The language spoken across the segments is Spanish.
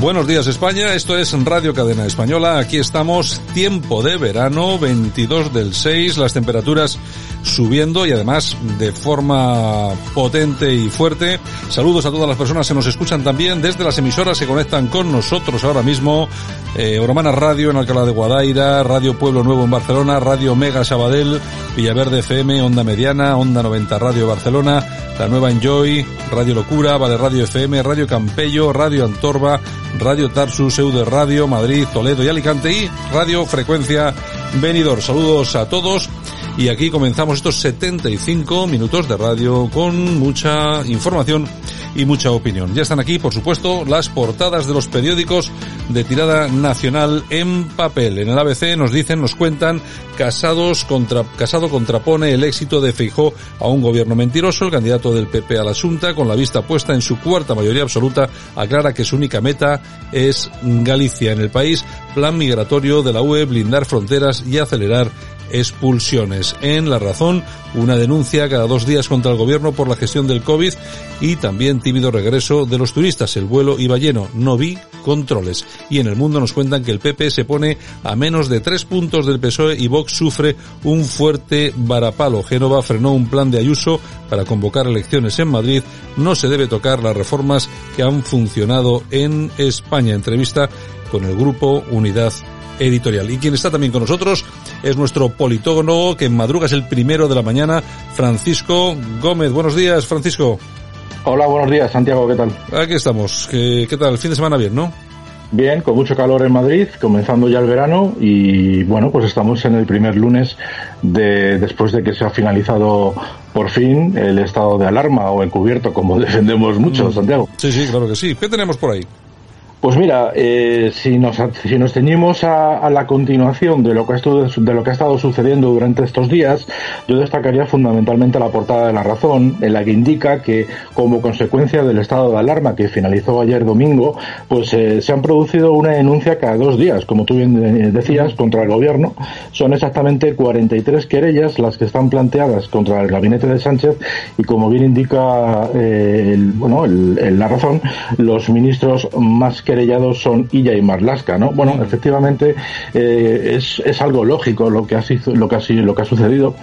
Buenos días España, esto es Radio Cadena Española, aquí estamos, tiempo de verano, 22 del 6, las temperaturas subiendo y además de forma potente y fuerte. Saludos a todas las personas que nos escuchan también desde las emisoras que conectan con nosotros ahora mismo. Eh, Radio en Alcalá de Guadaira, Radio Pueblo Nuevo en Barcelona, Radio Mega Sabadell, Villaverde FM, Onda Mediana, Onda 90 Radio Barcelona, La Nueva Enjoy, Radio Locura, Vale Radio FM, Radio Campello, Radio Antorba, Radio Tarsus, Eude Radio, Madrid, Toledo y Alicante y Radio Frecuencia Venidor. Saludos a todos y aquí comenzamos estos 75 minutos de radio con mucha información y mucha opinión. Ya están aquí, por supuesto, las portadas de los periódicos de tirada nacional en papel. En el ABC nos dicen, nos cuentan, Casados contra, Casado contrapone el éxito de Feijó a un gobierno mentiroso. El candidato del PP a la Junta, con la vista puesta en su cuarta mayoría absoluta, aclara que su única meta es Galicia. En el país, plan migratorio de la UE, blindar fronteras y acelerar expulsiones. En La Razón, una denuncia cada dos días contra el gobierno por la gestión del COVID y también tímido regreso de los turistas. El vuelo iba lleno, no vi controles. Y en el mundo nos cuentan que el PP se pone a menos de tres puntos del PSOE y Vox sufre un fuerte varapalo. Génova frenó un plan de Ayuso para convocar elecciones en Madrid. No se debe tocar las reformas que han funcionado en España. Entrevista con el grupo Unidad editorial. Y quien está también con nosotros es nuestro politólogo que en madruga es el primero de la mañana, Francisco Gómez. Buenos días, Francisco. Hola, buenos días, Santiago, ¿qué tal? Aquí estamos. ¿Qué, qué tal? El fin de semana bien, ¿no? Bien, con mucho calor en Madrid, comenzando ya el verano y bueno, pues estamos en el primer lunes de después de que se ha finalizado por fin el estado de alarma o encubierto, como defendemos mucho, Santiago. Sí, sí, claro que sí. ¿Qué tenemos por ahí? Pues mira, eh, si, nos, si nos ceñimos a, a, la continuación de lo, que ha estado, de lo que ha estado sucediendo durante estos días, yo destacaría fundamentalmente la portada de La Razón, en la que indica que como consecuencia del estado de alarma que finalizó ayer domingo, pues eh, se han producido una denuncia cada dos días, como tú bien decías, contra el gobierno. Son exactamente 43 querellas las que están planteadas contra el gabinete de Sánchez y como bien indica eh, el, bueno, el, el, La Razón, los ministros más querellados son Illa y Marlasca, ¿no? Bueno, efectivamente eh, es, es, algo lógico lo que, ha, lo, que ha, lo que ha sucedido.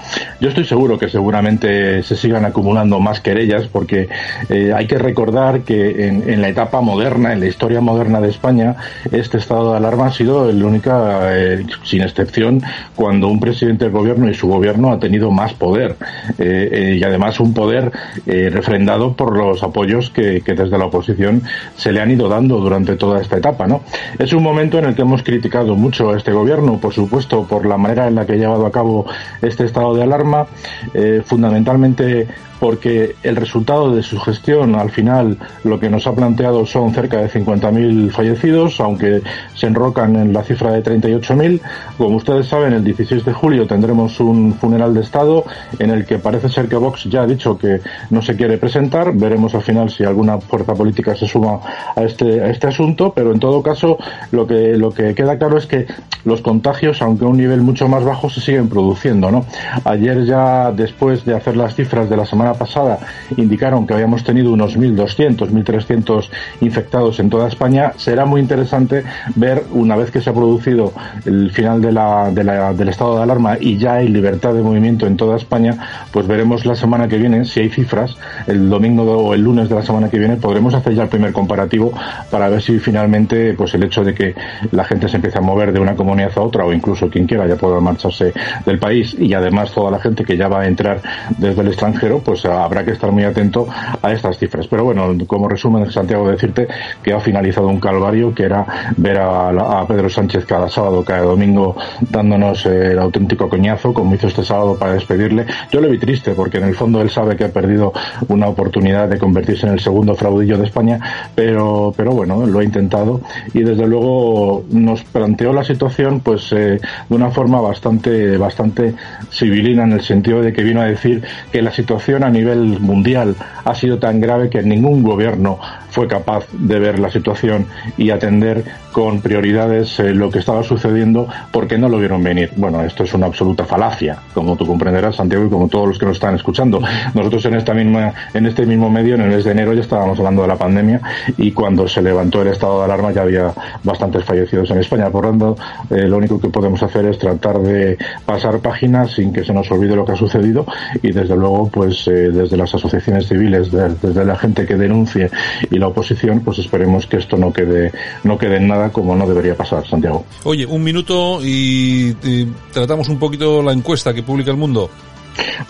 Yo estoy seguro que seguramente se sigan acumulando más querellas porque eh, hay que recordar que en, en, la etapa moderna, en la historia moderna de España, este estado de alarma ha sido el única, eh, sin excepción, cuando un presidente del gobierno y su gobierno ha tenido más poder y además un poder refrendado por los apoyos que, que desde la oposición se le han ido dando durante toda esta etapa, ¿no? Es un momento en el que hemos criticado mucho a este gobierno, por supuesto, por la manera en la que ha llevado a cabo este estado de alarma, eh, fundamentalmente porque el resultado de su gestión al final lo que nos ha planteado son cerca de 50.000 fallecidos, aunque se enrocan en la cifra de 38.000. Como ustedes saben, el 16 de julio tendremos un funeral de Estado en el que parece ser que Vox ya ha dicho que no se quiere presentar. Veremos al final si alguna fuerza política se suma a este, este asunto asunto, pero en todo caso lo que lo que queda claro es que los contagios, aunque a un nivel mucho más bajo, se siguen produciendo, ¿no? Ayer ya después de hacer las cifras de la semana pasada indicaron que habíamos tenido unos 1.200, 1.300 infectados en toda España. Será muy interesante ver una vez que se ha producido el final del estado de alarma y ya hay libertad de movimiento en toda España, pues veremos la semana que viene si hay cifras. El domingo o el lunes de la semana que viene podremos hacer ya el primer comparativo para ver si finalmente pues el hecho de que la gente se empiece a mover de una comunidad a otra o incluso quien quiera ya pueda marcharse del país y además toda la gente que ya va a entrar desde el extranjero pues habrá que estar muy atento a estas cifras. Pero bueno, como resumen, Santiago, decirte que ha finalizado un calvario que era ver a, Pedro Sánchez cada sábado, cada domingo dándonos eh, el auténtico coñazo como hizo este sábado para despedirle. Yo le vi triste porque en el fondo él sabe que ha perdido una oportunidad de convertirse en el segundo fraudillo de España, pero, pero bueno, lo ha intentado y desde luego nos planteó la situación pues eh, de una forma bastante, bastante civilina en el sentido de que vino a decir que la situación a nivel mundial ha sido tan grave que ningún gobierno fue capaz de ver la situación y atender con prioridades eh, lo que estaba sucediendo porque no lo vieron venir. Bueno, esto es una absoluta falacia, como tú comprenderás, Santiago, y como todos los que nos están escuchando. Nosotros en esta misma, en este mismo medio, en el mes de enero, ya estábamos hablando de la pandemia y cuando se levantó el estado de alarma ya había bastantes fallecidos en España. Por lo tanto, eh, lo único que podemos hacer es tratar de pasar páginas sin que se nos olvide lo que ha sucedido y desde luego, pues eh, desde las asociaciones civiles, desde la gente que denuncie y oposición, pues esperemos que esto no quede, no quede en nada como no debería pasar, Santiago. Oye, un minuto y tratamos un poquito la encuesta que publica el mundo.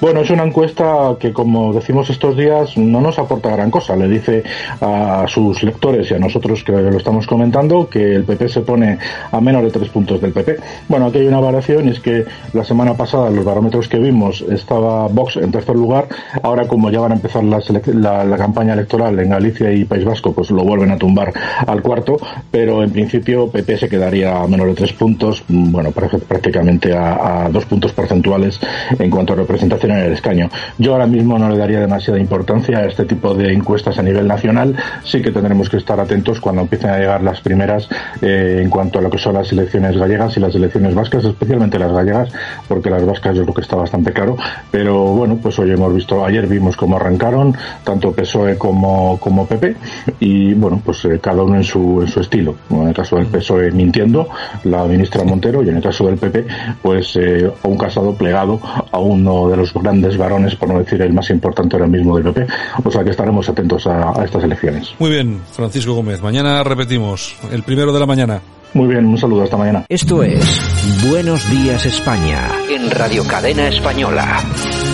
Bueno, es una encuesta que, como decimos estos días, no nos aporta gran cosa. Le dice a sus lectores y a nosotros que lo estamos comentando que el PP se pone a menos de tres puntos del PP. Bueno, aquí hay una variación y es que la semana pasada, los barómetros que vimos, estaba Vox en tercer lugar. Ahora, como ya van a empezar la, campaña electoral en Galicia y País Vasco, pues lo vuelven a tumbar al cuarto. Pero en principio, PP se quedaría a menos de tres puntos, bueno, prácticamente a, a dos puntos porcentuales en cuanto a representación presentación en el escaño. Yo ahora mismo no le daría demasiada importancia a este tipo de encuestas a nivel nacional. Sí que tendremos que estar atentos cuando empiecen a llegar las primeras eh, en cuanto a lo que son las elecciones gallegas y las elecciones vascas, especialmente las gallegas, porque las vascas yo creo que está bastante claro. Pero bueno, pues hoy hemos visto, ayer vimos cómo arrancaron, tanto PSOE como, como PP, y bueno, pues eh, cada uno en su, en su estilo. En el caso del PSOE mintiendo, la ministra Montero, y en el caso del PP, pues eh, un casado plegado a uno de los grandes varones, por no decir el más importante ahora mismo del PP. O sea que estaremos atentos a, estas elecciones. Muy bien, Francisco Gómez. Mañana repetimos, el primero de la mañana. Muy bien, un saludo hasta mañana. Esto es Buenos Días España en Radio Cadena Española.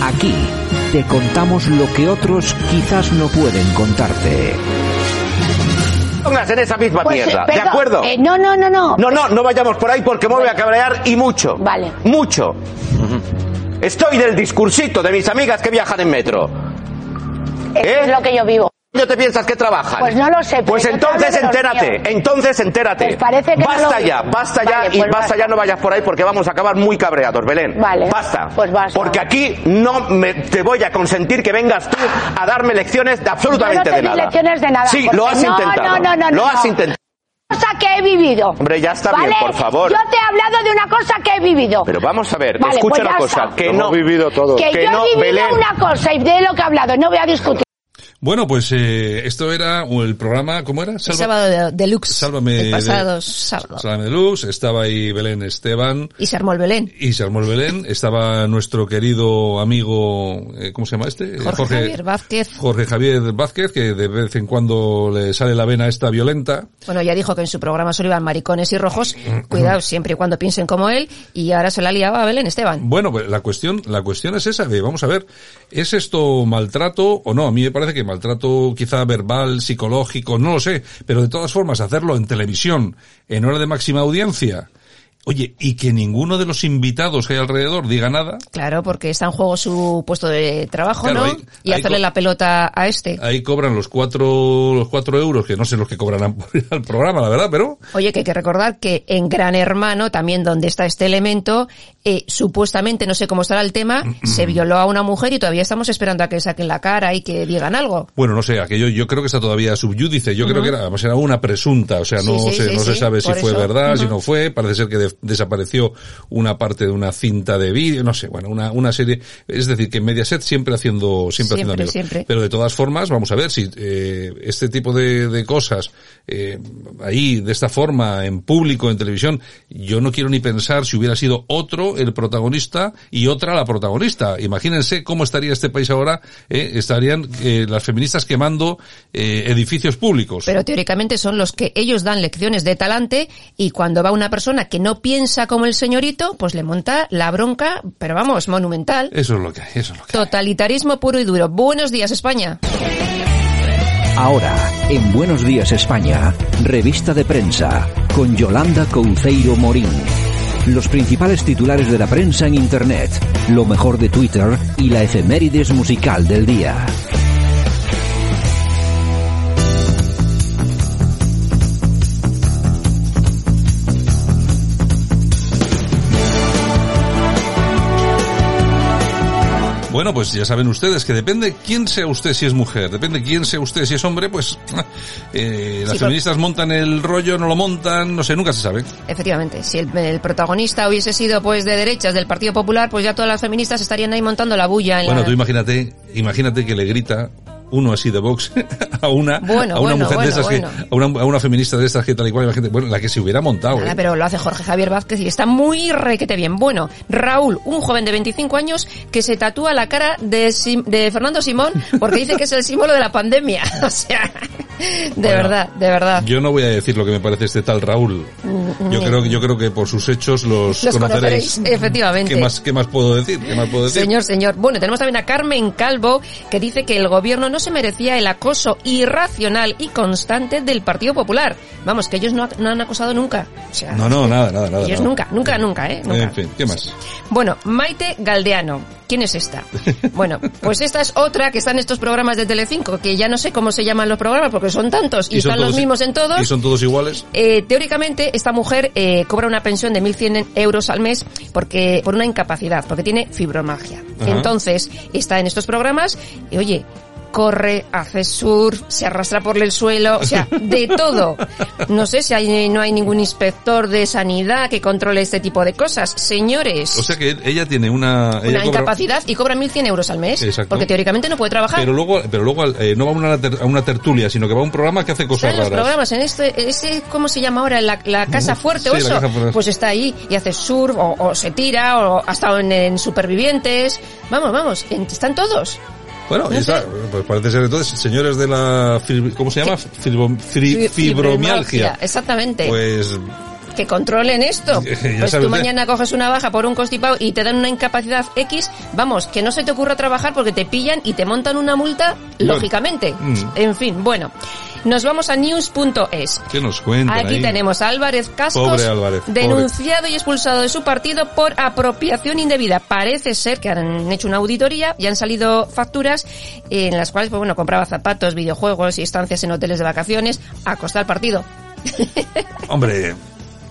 Aquí te contamos lo que otros quizás no pueden contarte. Pongas en esa misma pues, mierda, ¿de acuerdo? Eh, no, no, no, no. No, no, no vayamos por ahí porque me voy a cabrear y mucho. Vale. Mucho. Estoy del discursito de mis amigas que viajan en metro. ¿Eh? es lo que yo vivo. ¿Dónde te piensas que trabajan? Pues no lo sé. Pues entonces entérate, entonces entérate. Pues parece que basta ya, basta ya y pues basta, ya, no vayas por ahí porque vamos a acabar muy cabreados, Belén. Vale. Basta. Pues basta. Porque aquí no me, te voy a consentir que vengas tú a darme lecciones de absolutamente no de nada. lecciones de nada. Sí, lo has intentado. No, no, no, Lo has intentado cosa que he vivido. Hombre, ya está bien, por favor. Yo te he hablado de una cosa que he vivido. Pero vamos a ver, escucha pues una cosa, que no... he vivido todo. Que, que yo no, he vivido una cosa y de lo que he hablado, no voy a discutir. Bueno, pues eh, esto era el programa, ¿cómo era? Salva, sábado deluxe. Sálvame. El pasado de, sábado. Sálvame deluxe. Estaba ahí Belén Esteban. Y se armó el Belén. Y se armó el Belén. Estaba nuestro querido amigo, eh, ¿cómo se llama este? Jorge, Jorge, Javier Vázquez. Jorge Javier Vázquez, que de vez en cuando le sale la vena esta violenta. Bueno, ya dijo que en su programa solo iban maricones y rojos. Cuidado, siempre y cuando piensen como él. Y ahora se la liaba a Belén Esteban. Bueno, pues la cuestión, la cuestión es esa, de, vamos a ver, ¿es esto maltrato o no? A mí me parece que maltrato quizá verbal, psicológico, no lo sé, pero de todas formas hacerlo en televisión, en hora de máxima audiencia, Oye, y que ninguno de los invitados que hay alrededor diga nada. Claro, porque está en juego su puesto de trabajo, Claro, ¿no? ahí- y ahí hacerle la pelota a este. Ahí cobran los cuatro, los cuatro euros, que no sé los que cobrarán por ir al programa, la verdad, pero Oye, que hay que recordar que en Gran Hermano, también donde está este elemento, eh, supuestamente, no sé cómo estará el tema, se violó a una mujer y todavía estamos esperando a que saquen la cara y que digan algo. bueno, no sé, aquello yo creo que está todavía subyúdice. Yo creo que era, además era una presunta, o sea, no Sí, sí, se, sí, no se sabe si fue eso. verdad, si no fue. Parece ser que de- desapareció una parte de una cinta de vídeo, no sé, bueno, una, una serie. Es decir, que Mediaset siempre haciendo, siempre, haciendo Siempre, amigos. siempre. Pero de todas formas, vamos a ver si eh, este tipo de, de cosas eh, ahí, de esta forma, en público, en televisión, yo no quiero ni pensar si hubiera sido otro el protagonista y otra la protagonista. Imagínense cómo estaría este país ahora, eh, estarían eh, las feministas quemando eh, edificios públicos. Pero teóricamente son los que ellos dan lecciones de talante y cuando va una persona que no piensa como el señorito, pues le monta la bronca, pero vamos, monumental. Eso es lo que hay, eso es lo que hay. Totalitarismo puro y duro. Buenos días, España. Ahora, en Buenos Días España, revista de prensa, con Yolanda Couceiro Morín. Los principales titulares de la prensa en Internet, lo mejor de Twitter y la efemérides musical del día. Bueno, pues ya saben ustedes que depende quién sea usted si es mujer, depende quién sea usted si es hombre, pues eh, las Sí, feministas montan el rollo, no lo montan, no sé, nunca se sabe. Efectivamente, si el, el protagonista hubiese sido pues de derechas del Partido Popular, pues ya todas las feministas estarían ahí montando la bulla en Bueno, la... tú imagínate, imagínate que le grita uno así de Vox a una, Bueno, a una bueno, mujer bueno, de estas bueno. que, a una, a una feminista de estas que tal y cual, imagínate, bueno, la que se hubiera montado, Nada, ¿eh? pero lo hace Jorge Javier Vázquez y está muy requete bien. Bueno, Raúl, un joven de 25 años que se tatúa la cara de, Sim- de Fernando Simón porque dice que es el símbolo de la pandemia. O sea, de verdad, de verdad. Yo no voy a decir lo que me parece este tal Raúl. Yo Mm, creo que yo creo que por sus hechos los, Los conoceréis. conoceréis, efectivamente. ¿Qué más qué más puedo decir? ¿Qué más puedo decir? Señor, señor. Bueno, tenemos también a Carmen Calvo, que dice que el gobierno no se merecía el acoso irracional y constante del Partido Popular. Vamos, que ellos no, no han acosado nunca. O sea, No, no, nada, nada, nada. ellos nada. nunca, nunca, nunca, ¿eh? Nunca. En fin, ¿qué más? Bueno, Maite Galdeano. ¿Quién es esta? Bueno, pues esta es otra que está en estos programas de Telecinco, que ya no sé cómo se llaman los programas porque son tantos y, son están los mismos en todos. Y son todos iguales. Eh, teóricamente, esta mujer eh, cobra una pensión de 1.100 euros al mes porque por una incapacidad, porque tiene fibromialgia. Ajá. Entonces, está en estos programas y, oye, corre, hace surf, se arrastra por el suelo, o sea, de todo. No sé si hay, no hay ningún inspector de sanidad que controle este tipo de cosas. Señores, O sea que ella tiene una... ella una cobra- incapacidad y cobra 1.100 euros al mes. Exacto. Porque teóricamente no puede trabajar. Pero luego, pero luego eh, no va a una, ter- a una tertulia, sino que va a un programa que hace cosas los raras. programas, en este, ese, ¿cómo se llama ahora? La, la casa fuerte o Sí, la eso. Fuerte. Pues está ahí y hace surf o, o se tira o ha estado en, en supervivientes. Vamos, vamos, en- están todos. Bueno, No está, pues parece ser entonces, señores de la... ¿Cómo se llama? Fibro- fri- Fi- fibromialgia. Exactamente. Pues que controlen esto. Pues tú mañana coges una baja por un constipado y te dan una incapacidad X, vamos, que no se te ocurra trabajar porque te pillan y te montan una multa, lógicamente. Mm. En fin, bueno. Nos vamos a news.es. ¿qué nos cuentan Aquí ahí? tenemos a Álvarez Cascos, Pobre Álvarez, pobre. denunciado y expulsado de su partido por apropiación indebida. Parece ser que han hecho una auditoría y han salido facturas en las cuales, pues bueno, compraba zapatos, videojuegos y estancias en hoteles de vacaciones a costa del partido. Hombre,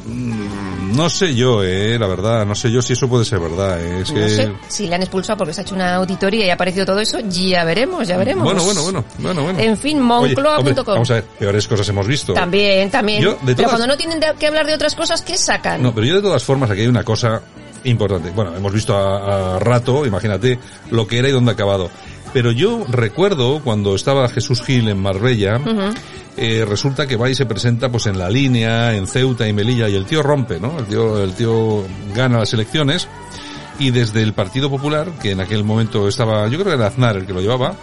no sé yo, eh, la verdad, no sé yo si eso puede ser verdad. eh, Es No que... sé si le han expulsado porque se ha hecho una auditoría y ha aparecido todo eso, ya veremos, ya veremos. Bueno, bueno, bueno, bueno, bueno. En fin, moncloa.com. Vamos a ver, peores cosas hemos visto. También, también. Yo, Pero cuando no tienen que hablar de otras cosas, ¿qué sacan? No, pero yo de todas formas aquí hay una cosa importante. Bueno, hemos visto a, a rato, imagínate lo que era y dónde ha acabado. Pero yo recuerdo cuando estaba Jesús Gil en Marbella, eh, resulta que va y se presenta pues en la línea, en Ceuta y Melilla, y el tío rompe, ¿no? El tío, el tío gana las elecciones, y desde el Partido Popular, que en aquel momento estaba, yo creo que era Aznar el que lo llevaba,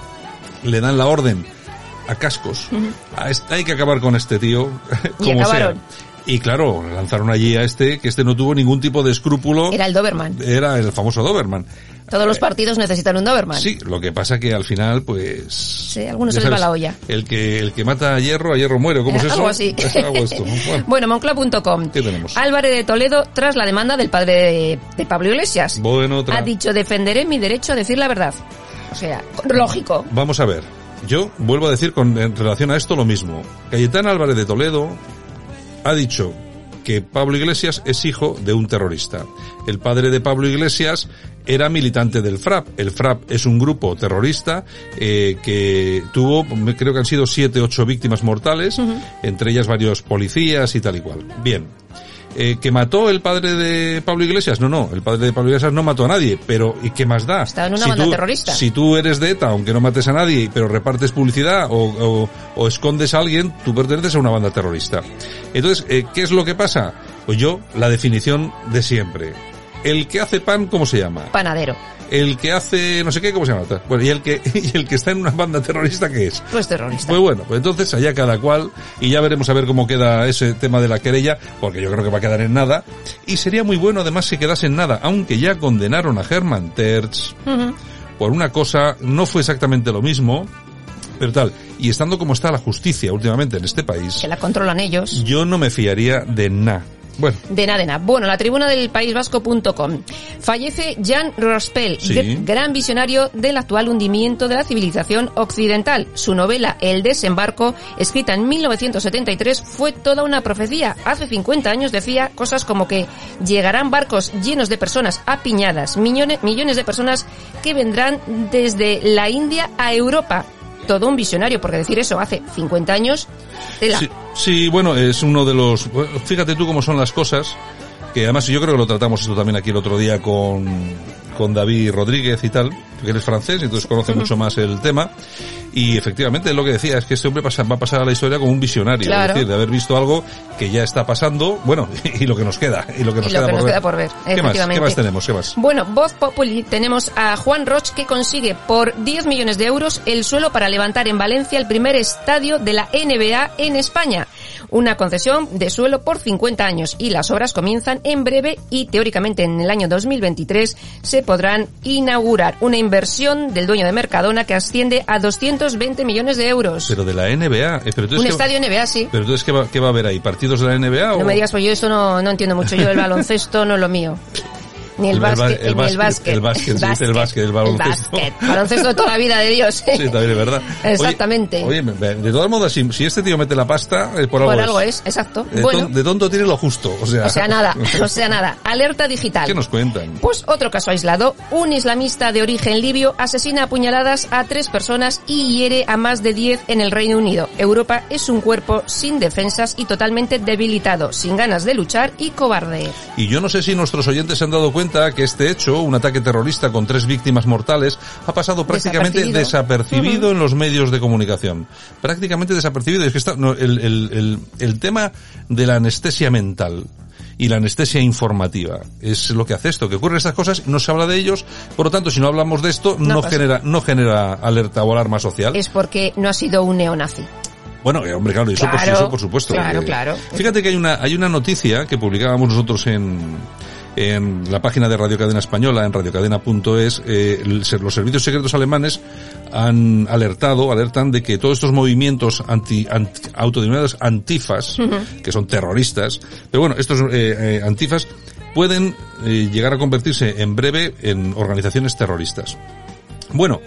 le dan la orden a cascos. A este- hay que acabar con este tío, Y como sea. Y claro, lanzaron allí a este, que este no tuvo ningún tipo de escrúpulo. Era el Doberman. Era el famoso Doberman. Todos los partidos necesitan un Doberman. Sí, lo que pasa que al final, pues... Sí, a algunos se les va la olla. El que, el que mata a hierro, a hierro muere. ¿Cómo es Eh, eso? algo así. Es algo esto. Bueno, Bueno. ¿Qué tenemos? Álvarez de Toledo, tras la demanda del padre de, de Pablo Iglesias, bueno, ha dicho defenderé mi derecho a decir la verdad. O sea, lógico. Vamos a ver. Yo vuelvo a decir con en relación a esto lo mismo. Cayetana Álvarez de Toledo ha dicho que Pablo Iglesias es hijo de un terrorista. El padre de Pablo Iglesias era militante del FRAP. El FRAP es un grupo terrorista eh, que tuvo, creo que han sido siete, ocho víctimas mortales, entre ellas varios policías y tal y cual. Bien. Eh, ¿Que mató el padre de Pablo Iglesias? No, no, el padre de Pablo Iglesias no mató a nadie, pero ¿y qué más da? Estaba en una banda tú, terrorista. Si tú eres de ETA, aunque no mates a nadie, pero repartes publicidad o, o- o escondes a alguien, tú perteneces a una banda terrorista. Entonces, eh, ¿qué es lo que pasa? Pues yo, la definición de siempre. El que hace pan, ¿cómo se llama? Panadero. El que hace no sé qué, ¿cómo se llama? Bueno, y el que, y el que está en una banda terrorista, ¿qué es? Pues terrorista. Pues bueno, pues entonces allá cada cual y ya veremos a ver cómo queda ese tema de la querella, porque yo creo que va a quedar en nada. Y sería muy bueno además que quedase en nada, aunque ya condenaron a Herman Terz por una cosa, no fue exactamente lo mismo, pero tal. Y estando como está la justicia últimamente en este país, Que la controlan ellos. yo no me fiaría de nada. Bueno, De nada, de nada. Bueno, la tribuna del País Vasco.com. Fallece Jan Rospel, Sí. gran visionario del actual hundimiento de la civilización occidental. Su novela El desembarco, escrita en 1973, fue toda una profecía. Hace 50 años decía cosas como que llegarán barcos llenos de personas apiñadas, millones, millones de personas que vendrán desde la India a Europa. Todo un visionario, porque decir eso hace 50 años, tela. Sí, bueno, es uno de los... Fíjate tú cómo son las cosas, que además yo creo que lo tratamos esto también aquí el otro día con, con David Rodríguez y tal, que él es francés, entonces conoce mucho más el tema. Y efectivamente lo que decía es que este hombre pasa- va a pasar a la historia como un visionario, Claro. es decir, de haber visto algo que ya está pasando, bueno, y lo que nos queda, y lo que nos, Y lo queda, que por nos ver. queda por ver, ¿Qué más? ¿Qué más tenemos? ¿Qué más? Bueno, Voz Populi tenemos a Juan Roch que consigue por 10 millones de euros el suelo para levantar en Valencia el primer estadio de la NBA en España. Una concesión de suelo por 50 años y las obras comienzan en breve y teóricamente en el año 2023 se podrán inaugurar. Una inversión del dueño de Mercadona que asciende a 220 millones de euros. Pero de la NBA. eh, pero Un ¿qué- estadio NBA, sí. Pero entonces, ¿qué va, qué va a haber ahí? ¿Partidos de la NBA o...? No me digas, pues yo eso no, no entiendo mucho. Yo el baloncesto no es lo mío. Ni el, El básquet, el ni el básquet, básquet. el básquet, el básquet, el baloncesto. básquet. Baloncesto de toda la vida de Dios. Sí, también es verdad. Exactamente. Oye, de todas modas, si, si este tío mete la pasta, eh, por, Por algo, algo es. es, exacto. De, bueno, ton- de tonto tiene lo justo, o sea... o sea, nada, o sea, nada. Alerta digital. ¿Qué nos cuentan? Pues otro caso aislado. Un islamista de origen libio asesina a puñaladas a tres personas y hiere a más de diez en el Reino Unido. Europa es un cuerpo sin defensas y totalmente debilitado, sin ganas de luchar y cobarde. Y yo no sé si nuestros oyentes se han dado cuenta que este hecho, un ataque terrorista con tres víctimas mortales, ha pasado prácticamente Desapercibido. desapercibido, en los medios de comunicación. Prácticamente desapercibido. Es que está, no, el, el, el, el tema de la anestesia mental y la anestesia informativa es lo que hace esto, que ocurren estas cosas, no se habla de ellos, por lo tanto, si no hablamos de esto, No no, genera, no genera alerta o alarma social. Es porque no ha sido un neonazi. Bueno, eh, hombre, claro, eso, por- Claro, eso por supuesto. claro, Eh, claro. Fíjate que hay una, hay una noticia que publicábamos nosotros en, en la página de Radio Cadena Española, en radiocadena.es, eh, los servicios secretos alemanes han alertado, alertan de que todos estos movimientos anti, anti- autodenominados antifas, que son terroristas, pero bueno, estos eh, eh, antifas pueden eh, llegar a convertirse en breve en organizaciones terroristas. Bueno,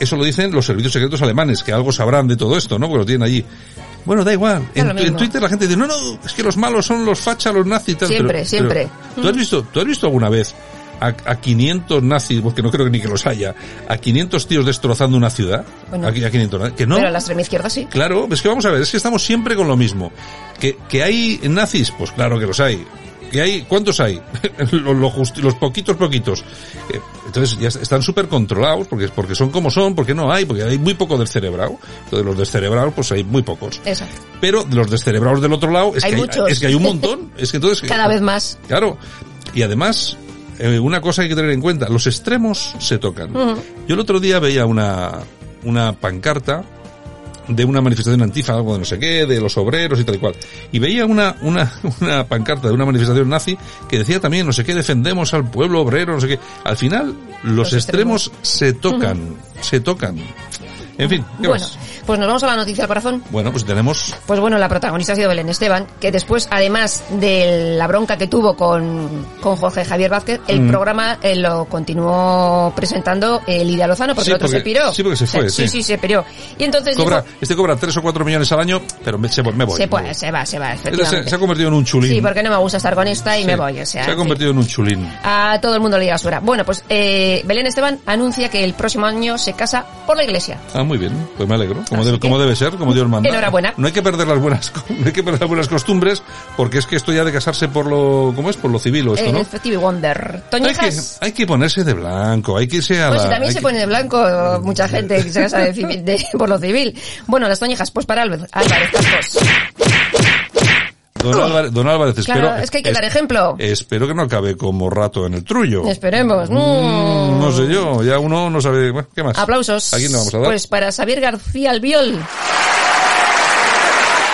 eso lo dicen los servicios secretos alemanes, que algo sabrán de todo esto, ¿no? Porque lo tienen allí. Bueno, da igual. En, en Twitter la gente dice, no, no, es que los malos son los fachas, los nazis tal. Siempre, Pero- siempre. pero, ¿tú, has visto, ¿Tú has visto alguna vez a, a 500 nazis, porque no creo ni que los haya, a 500 tíos destrozando una ciudad? Bueno. Aquí a 500 nazis. Que no. Pero la extrema izquierda sí. Claro, es que vamos a ver, es que estamos siempre con lo mismo. Que, que hay nazis, pues claro que los hay. Que hay, ¿cuántos hay? los, los justi- los poquitos, poquitos. Eh, entonces ya están súper controlados, porque, porque son como son, porque no hay, porque hay muy poco del cerebrado. Entonces los descerebrados, pues hay muy pocos. Exacto. Pero de los descerebrados del otro lado, es, Hay que, hay, es que hay un montón. Es que entonces, Cada vez más. Claro. Y además, eh, una cosa hay que tener en cuenta, los extremos se tocan. Yo el otro día veía una, una pancarta de una manifestación antifa, algo de no sé qué, de los obreros y tal y cual. Y veía una, una, una pancarta de una manifestación nazi que decía también, no sé qué, defendemos al pueblo obrero, no sé qué. Al final, los, Los extremos, se tocan, se tocan. En fin, ¿qué Bueno, más? Pues nos vamos a la noticia del corazón. Bueno, pues tenemos Pues bueno, la protagonista ha sido Belén Esteban, que después, además de la bronca que tuvo con, con Jorge Javier Vázquez, el Mm. programa eh, lo continuó presentando eh, Lidia Lozano, porque Sí, el otro porque- se piró. sí, porque se fue, Sí, sí. sí, se piró. Y entonces cobra, dijo, este cobra 3 o 4 millones al año, pero me, se, me voy. se, me puede, voy. se va, se va, se, se ha convertido en un chulín. Sí, porque no me gusta estar con esta y Sí. me voy, o sea. Se ha convertido en un chulín. A todo el mundo le diga suera. Bueno, pues eh, Belén Esteban anuncia que el próximo año se casa por la iglesia. Ah, muy bien, pues me alegro. Como, debe, que- como debe ser, como Dios manda. Enhorabuena. No hay que perder las buenas, no hay que perder las buenas costumbres, porque es que esto ya de casarse por lo, ¿cómo es? Por lo civil o esto, El ¿no? Stevie Wonder. Hay que, hay que ponerse de blanco, hay que irse a Pues la... si también se que- pone de blanco mucha gente que se casa de de- por lo civil. Bueno, las toñejas, pues para Álvarez, Álvarez Campos. Don Álvarez, don Álvarez, Claro, espero... es que hay que dar ejemplo. Espero que no acabe como rato en el trullo. Esperemos. Mm, Mm. no sé yo, ya uno no sabe... ¿Qué más? Aplausos. ¿A quién le vamos a dar? Pues para Xavier García Albiol.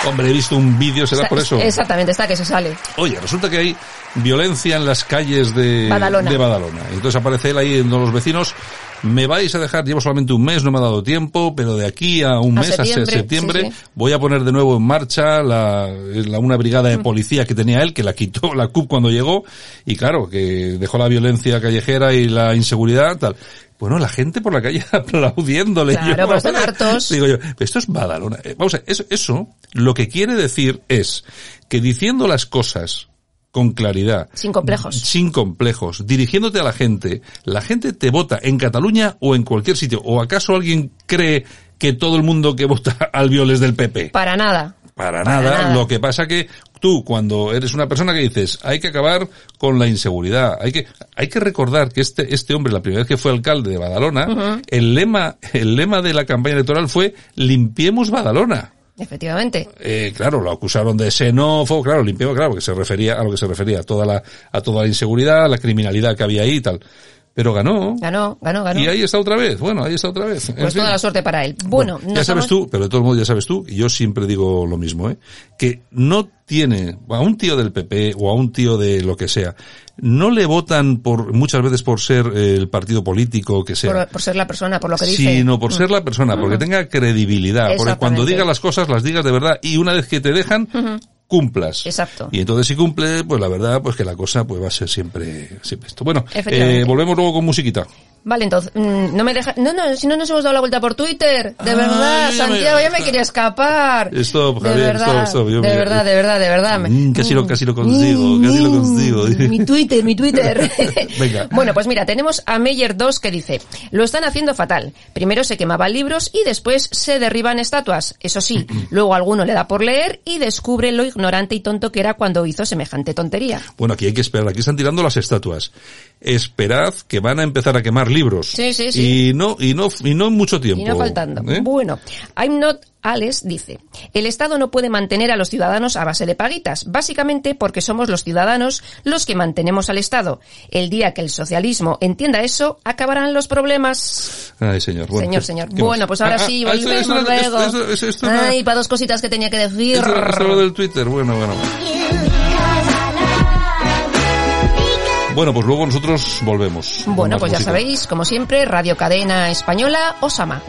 Hombre, he visto un vídeo, será por eso. Exactamente, está que se sale. Oye, resulta que hay violencia en las calles de Badalona. de Badalona. Entonces aparece él ahí en los vecinos. Me vais a dejar, llevo solamente un mes, no me ha dado tiempo, pero de aquí a un A mes, a se- septiembre, septiembre, sí, sí. voy a poner de nuevo en marcha la, la- una brigada de Mm. policía que tenía él, que la quitó la CUP cuando llegó, y claro, que dejó la violencia callejera y la inseguridad, tal. Bueno, la gente por la calle aplaudiéndole. Claro, Yo, están hartos. Digo yo, esto es Badalona. Eh, Vamos a ver, eso, eso lo que quiere decir es que diciendo las cosas con claridad, Sin complejos. sin complejos, dirigiéndote a la gente, la gente te vota en Cataluña o en cualquier sitio. ¿O acaso alguien cree que todo el mundo que vota al viol es del PP? Para nada. Para, Para nada. nada. Lo que pasa que tú, cuando eres una persona que dices, hay que acabar con la inseguridad, hay que, hay que recordar que este, este hombre, la primera vez que fue alcalde de Badalona, el lema, el lema de la campaña electoral fue limpiemos Badalona. Efectivamente. Eh, claro, lo acusaron de xenófobo, claro, limpiemos, claro, que se refería a lo que se refería, a toda la, a toda la inseguridad, la criminalidad que había ahí y tal. Pero ganó. Ganó, ganó, ganó. Y ahí está otra vez. Bueno, ahí está otra vez. En Pues fin. toda la suerte para él. Bueno, Ya nos sabes tú, pero de todos modos ya sabes tú, y yo siempre digo lo mismo, ¿eh? que no tiene, a un tío del PP o a un tío de lo que sea, no le votan por, muchas veces por ser eh, el partido político que sea. por, por ser la persona, por lo que dice. Sino por ser la persona, porque tenga credibilidad, porque cuando digas las cosas las digas de verdad y una vez que te dejan. Cumplas. Exacto. Y entonces si cumple, pues la verdad, pues que la cosa pues va a ser siempre, siempre esto. Bueno, eh, volvemos luego con musiquita. Vale, entonces, mm, no me deja, no, no, si no nos hemos dado la vuelta por Twitter, de verdad, ya me- Santiago, ya me quería escapar. Stop, de Javier, verdad, stop, stop. Yo de me- verdad, de verdad, de verdad. Mm, casi lo, casi lo consigo, casi lo consigo. Mi Twitter, mi Twitter. Venga. Bueno, pues mira, tenemos a Meyer 2 que dice, lo están haciendo fatal. Primero se quemaban libros y después se derriban estatuas. Eso sí, luego alguno le da por leer y descubre lo ignorante y tonto que era cuando hizo semejante tontería. Bueno, aquí hay que esperar, aquí están tirando las estatuas. Esperad que van a empezar a quemar libros. Sí, sí, sí. Y no, y no, y no en mucho tiempo. Y no faltando. ¿eh? Bueno, I'm not Alex dice, el Estado no puede mantener a los ciudadanos a base de paguitas, básicamente porque somos los ciudadanos los que mantenemos al Estado. El día que el socialismo entienda eso, acabarán los problemas. Ay, señor. Bueno, señor, ¿qué- señor. Bueno, pues ahora Ah, sí, ah, volvemos esto- luego. Ay, para dos cositas que tenía que decir. Era del Twitter, bueno, bueno. Bueno, pues luego nosotros volvemos. Bueno, pues ya sabéis, como siempre, Radio Cadena Española, Osama.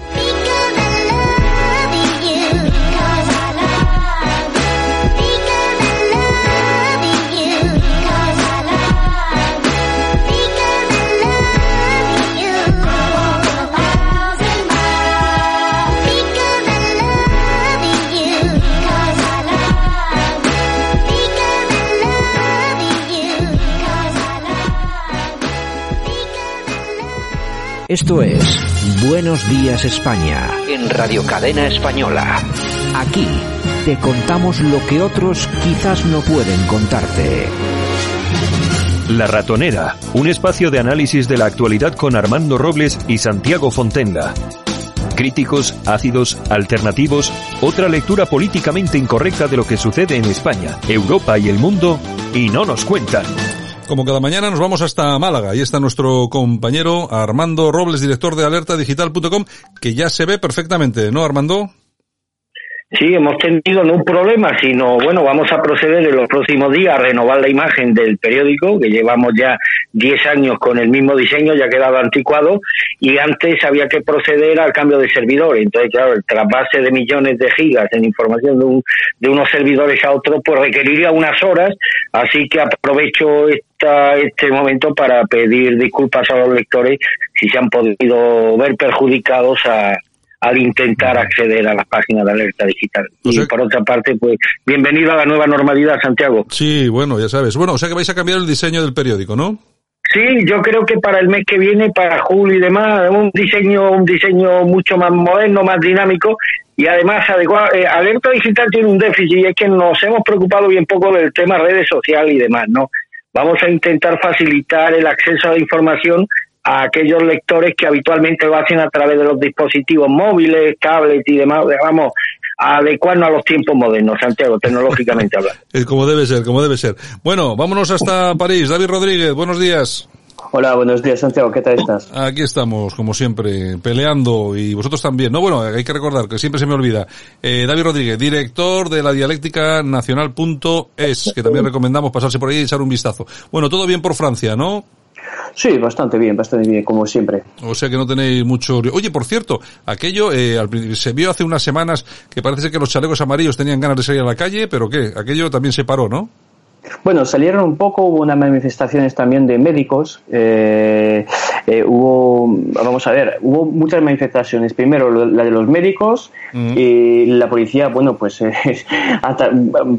Esto es Buenos Días España en Radio Cadena Española. Aquí te contamos lo que otros quizás no pueden contarte. La Ratonera, un espacio de análisis de la actualidad con Armando Robles y Santiago Fontenga. Críticos, ácidos, alternativos, otra lectura políticamente incorrecta de lo que sucede en España, Europa y el mundo, y no nos cuentan. Como cada mañana nos vamos hasta Málaga y está nuestro compañero Armando Robles, director de alertadigital.com, que ya se ve perfectamente, ¿no, Armando? Sí, hemos tenido no un problema, sino, bueno, vamos a proceder en los próximos días a renovar la imagen del periódico, que llevamos ya 10 años con el mismo diseño, ya ha quedado anticuado, y antes había que proceder al cambio de servidor. Entonces, claro, el trasvase de millones de gigas en información de, un, de unos servidores a otros, pues requeriría unas horas, así que aprovecho esta, este momento para pedir disculpas a los lectores si se han podido ver perjudicados a al intentar acceder a las páginas de alerta digital. y por otra parte, pues bienvenido a la nueva normalidad, Santiago. Sí, bueno, ya sabes. Bueno, o sea que vais a cambiar el diseño del periódico, ¿no? Sí, yo creo que para el mes que viene, para julio y demás, un diseño, un diseño mucho más moderno, más dinámico y además adecuado. Eh, alerta digital tiene un déficit y es que nos hemos preocupado bien poco del tema redes sociales y demás, ¿no? Vamos a intentar facilitar el acceso a la información a aquellos lectores que habitualmente lo hacen a través de los dispositivos móviles, tablets y demás, vamos, a adecuarnos a los tiempos modernos, Santiago, tecnológicamente hablando. como debe ser, como debe ser. Bueno, vámonos hasta París. David Rodríguez, buenos días. Hola, buenos días, Santiago. ¿Qué tal estás? Aquí estamos, como siempre, peleando y vosotros también. No, bueno, hay que recordar que siempre se me olvida. Eh, David Rodríguez, director de la dialéctica nacional.es, que también recomendamos pasarse por ahí y echar un vistazo. Bueno, todo bien por Francia, ¿no? Sí, bastante bien, bastante bien, como siempre. O sea que no tenéis mucho... Oye, por cierto, aquello eh, se vio hace unas semanas que parece que los chalecos amarillos tenían ganas de salir a la calle, pero ¿qué? Aquello también se paró, ¿no? Bueno, salieron un poco, hubo unas manifestaciones también de médicos, eh, eh, hubo, vamos a ver, hubo muchas manifestaciones. Primero la de los médicos mm. y la policía, bueno, pues eh,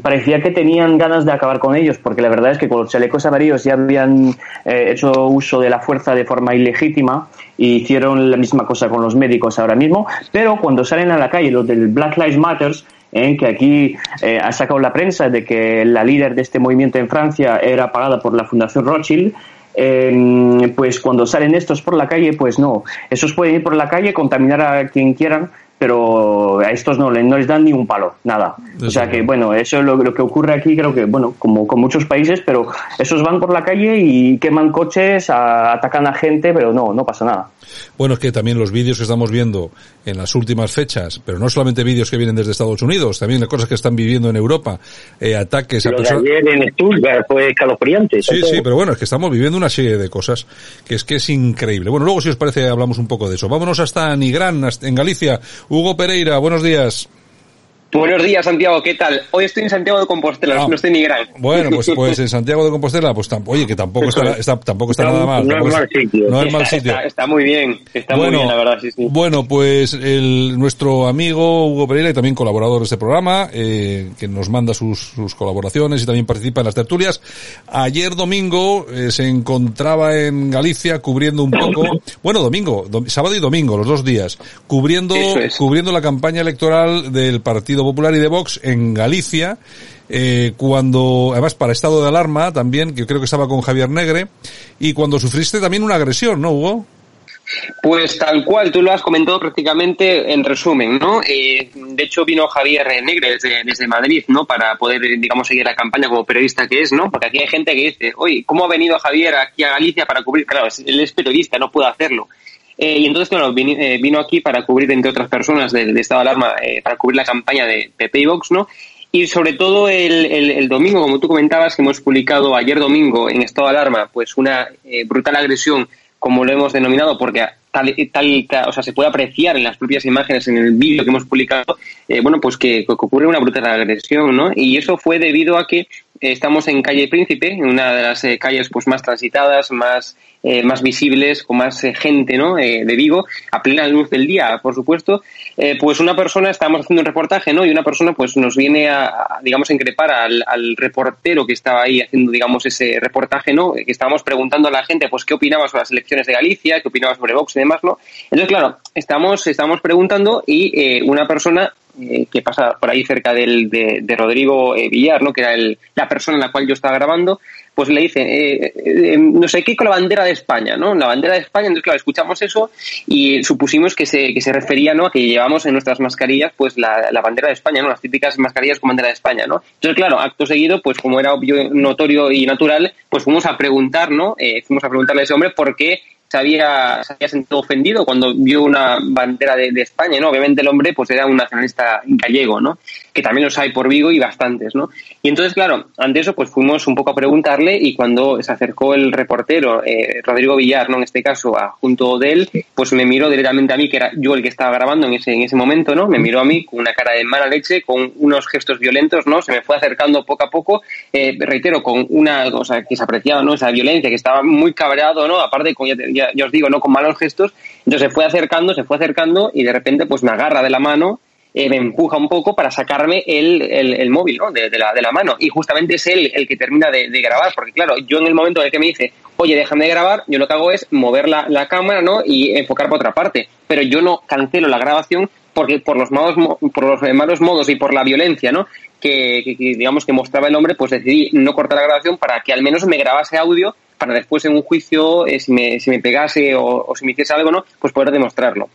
parecía que tenían ganas de acabar con ellos, porque la verdad es que con los chalecos amarillos ya habían hecho uso de la fuerza de forma ilegítima y hicieron la misma cosa con los médicos ahora mismo, pero cuando salen a la calle los del Black Lives Matter, ¿eh? que aquí eh, ha sacado la prensa de que la líder de este movimiento en Francia era pagada por la Fundación Rothschild. Eh, pues cuando salen estos por la calle, pues no. Esos pueden ir por la calle, contaminar a quien quieran, pero a estos no, no les dan ni un palo, nada. O sea que, bueno, eso es lo, lo, que ocurre aquí, creo que, bueno, como con muchos países, pero esos van por la calle y queman coches, atacan a gente, pero no, no pasa nada. Bueno, es que también los vídeos que estamos viendo en las últimas fechas, pero no solamente vídeos que vienen desde Estados Unidos, también las cosas que están viviendo en Europa, eh, ataques a personas. en Stuttgart fue escalofriante. Sí, sí, pero bueno, es que estamos viviendo una serie de cosas que es que es increíble. Bueno, luego si os parece hablamos un poco de eso. Vámonos hasta Nigrán, en Galicia. Hugo Pereira, buenos días. Buenos días, Santiago, ¿qué tal? Hoy estoy en Santiago de Compostela, ah. no estoy en Nigrán. Bueno, pues, pues en Santiago de Compostela, pues oye, que tampoco está, tampoco está, nada mal. No es mal sitio. No es mal sitio. Está, muy bien, está muy bien, la verdad, sí, sí. Bueno, pues el, nuestro amigo Hugo Pereira y también colaborador de este programa, eh, que nos manda sus, sus colaboraciones y también participa en las tertulias. Ayer domingo eh, se encontraba en Galicia cubriendo un poco, bueno, domingo, sábado y domingo, los dos días, cubriendo, cubriendo la campaña electoral del Partido Popular y de Vox en Galicia, eh, cuando, además para estado de alarma también, que creo que estaba con Javier Negre, y cuando sufriste también una agresión, ¿no, Hugo? Pues tal cual, tú lo has comentado prácticamente en resumen, ¿no? Eh, de hecho vino Javier Negre desde, desde, Madrid, ¿no? Para poder, digamos, seguir la campaña como periodista que es, ¿no? Porque aquí hay gente que dice, oye, ¿cómo ha venido Javier aquí a Galicia para cubrir? Claro, él es periodista, no puede hacerlo. Eh, y entonces, claro, eh, vino, aquí para cubrir, entre otras personas de, estado de alarma, eh, para cubrir la campaña de, de ¿no? Y sobre todo el, el, domingo, como tú comentabas, que hemos publicado ayer domingo en estado de alarma, pues una brutal agresión, como lo hemos denominado, porque tal, tal, o sea, se puede apreciar en las propias imágenes, en el vídeo que hemos publicado, bueno, pues que, que, ocurre una brutal agresión, ¿no? Y eso fue debido a que estamos en calle Príncipe, en una de las calles pues más transitadas, más eh, más visibles, con más eh, gente ¿no? Eh, de Vigo, a plena luz del día, por supuesto, pues una persona, estábamos haciendo un reportaje, ¿no? Y una persona pues nos viene a, digamos, a increpar al, al, reportero que estaba ahí haciendo, digamos, ese reportaje, ¿no? Que estábamos preguntando a la gente, pues, qué opinaba sobre las elecciones de Galicia, qué opinaba sobre Vox y demás, ¿no? Entonces, claro, estamos, estamos preguntando y una persona que pasa por ahí cerca del, de, de Rodrigo Villar, ¿no? que era el, la persona en la cual yo estaba grabando, pues le dicen, eh, eh, no sé qué con la bandera de España, ¿no? La bandera de España, entonces claro, escuchamos eso y supusimos que se, que se refería, ¿no? A que llevamos en nuestras mascarillas, pues la, la bandera de España, ¿no? Las típicas mascarillas con bandera de España, ¿no? Entonces claro, acto seguido, pues como era obvio, notorio y natural, pues fuimos a preguntar, ¿no? Eh, fuimos a preguntarle a ese hombre por qué se había, se había sentido ofendido cuando vio una bandera de, de, España, ¿no? Obviamente el hombre pues era un nacionalista gallego, ¿no? Que también los hay por Vigo y bastantes, ¿no? Y entonces, claro, ante eso pues fuimos un poco a preguntarle y cuando se acercó el reportero, eh, Rodrigo Villar, ¿no? En este caso, junto de él, pues me miró directamente a mí, que era yo el que estaba grabando en ese, en ese momento, ¿no? Me miró a mí con una cara de mala leche, con unos gestos violentos, ¿no? Se me fue acercando poco a poco, eh, reitero, con una cosa que se apreciaba, ¿no? Esa violencia, que estaba muy cabreado, ¿no? Aparte, con, ya, ya os digo, ¿no? Con malos gestos. Entonces se fue acercando, se fue acercando y de repente pues me agarra de la mano eh, me empuja un poco para sacarme el, el, el móvil de, la, de la mano. Y justamente es él el que termina de, grabar, porque claro, yo en el momento en el que me dice, oye, déjame de grabar, yo lo que hago es mover la, la cámara ¿no? y enfocar para otra parte. Pero yo no cancelo la grabación porque por los malos, por los malos modos y por la violencia, ¿no? Que, que, que, digamos que mostraba el hombre, pues decidí no cortar la grabación para que al menos me grabase audio para después en un juicio, eh, si, me, si me pegase o, o si me hiciese algo, ¿no? Pues poder demostrarlo.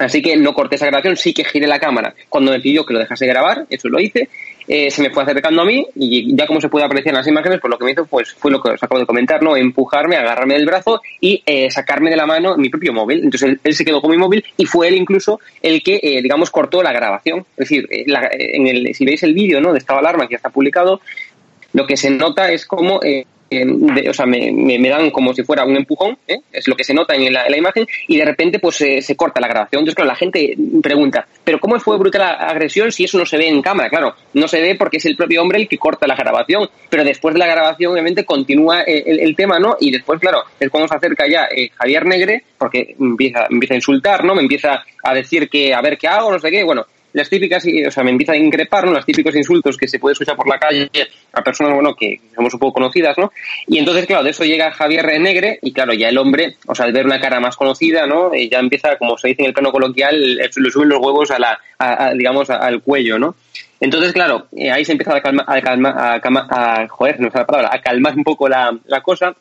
Así que no corté esa grabación, sí que giré la cámara. Cuando me pidió que lo dejase grabar, eso lo hice, eh, se me fue acercando a mí y ya como se puede apreciar en las imágenes, pues lo que me hizo pues fue lo que os acabo de comentar, ¿no? Empujarme, agarrarme del brazo y eh, sacarme de la mano mi propio móvil. Entonces él, se quedó con mi móvil y fue él incluso el que, eh, digamos, cortó la grabación. Es decir, eh, la, en el, si veis el vídeo, ¿no? De esta alarma que ya está publicado, lo que se nota es como de, o sea, me, me, dan como si fuera un empujón, ¿eh? es lo que se nota en la, en la imagen, y de repente pues se, corta la grabación. Entonces, claro, la gente pregunta, ¿pero cómo fue brutal la agresión si eso no se ve en cámara? Claro, no se ve porque es el propio hombre el que corta la grabación, pero después de la grabación obviamente continúa el, el, el tema, ¿no? Y después, claro, es cuando se acerca ya eh, Javier Negre, porque empieza, empieza a insultar, ¿no? Me empieza a decir que a ver qué hago, no sé qué, bueno, las típicas, o sea, me empieza a increpar, ¿no? Los típicos insultos que se puede escuchar por la calle a personas, bueno, que somos un poco conocidas, ¿no? Y entonces, claro, de eso llega Javier Negre y, claro, ya el hombre, o sea, al ver una cara más conocida, ¿no? Y ya empieza, como se dice en el plano coloquial, le suben los huevos a la, digamos, al cuello, ¿no? Entonces, claro, eh, ahí se empieza a calmar, a, calma, a, calma, a, joder, no sé la palabra, a calmar un poco la cosa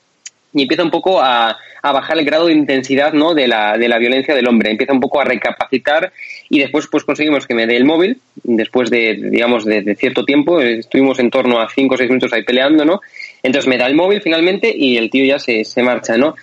y empieza un poco a, a, bajar el grado de intensidad ¿no? de, la, de la violencia del hombre, empieza un poco a recapacitar y después pues conseguimos que me dé el móvil, después de, digamos, de, cierto tiempo, estuvimos en torno a 5 o 6 minutos ahí peleando, ¿no? Entonces me da el móvil finalmente y el tío ya se, se marcha, ¿no?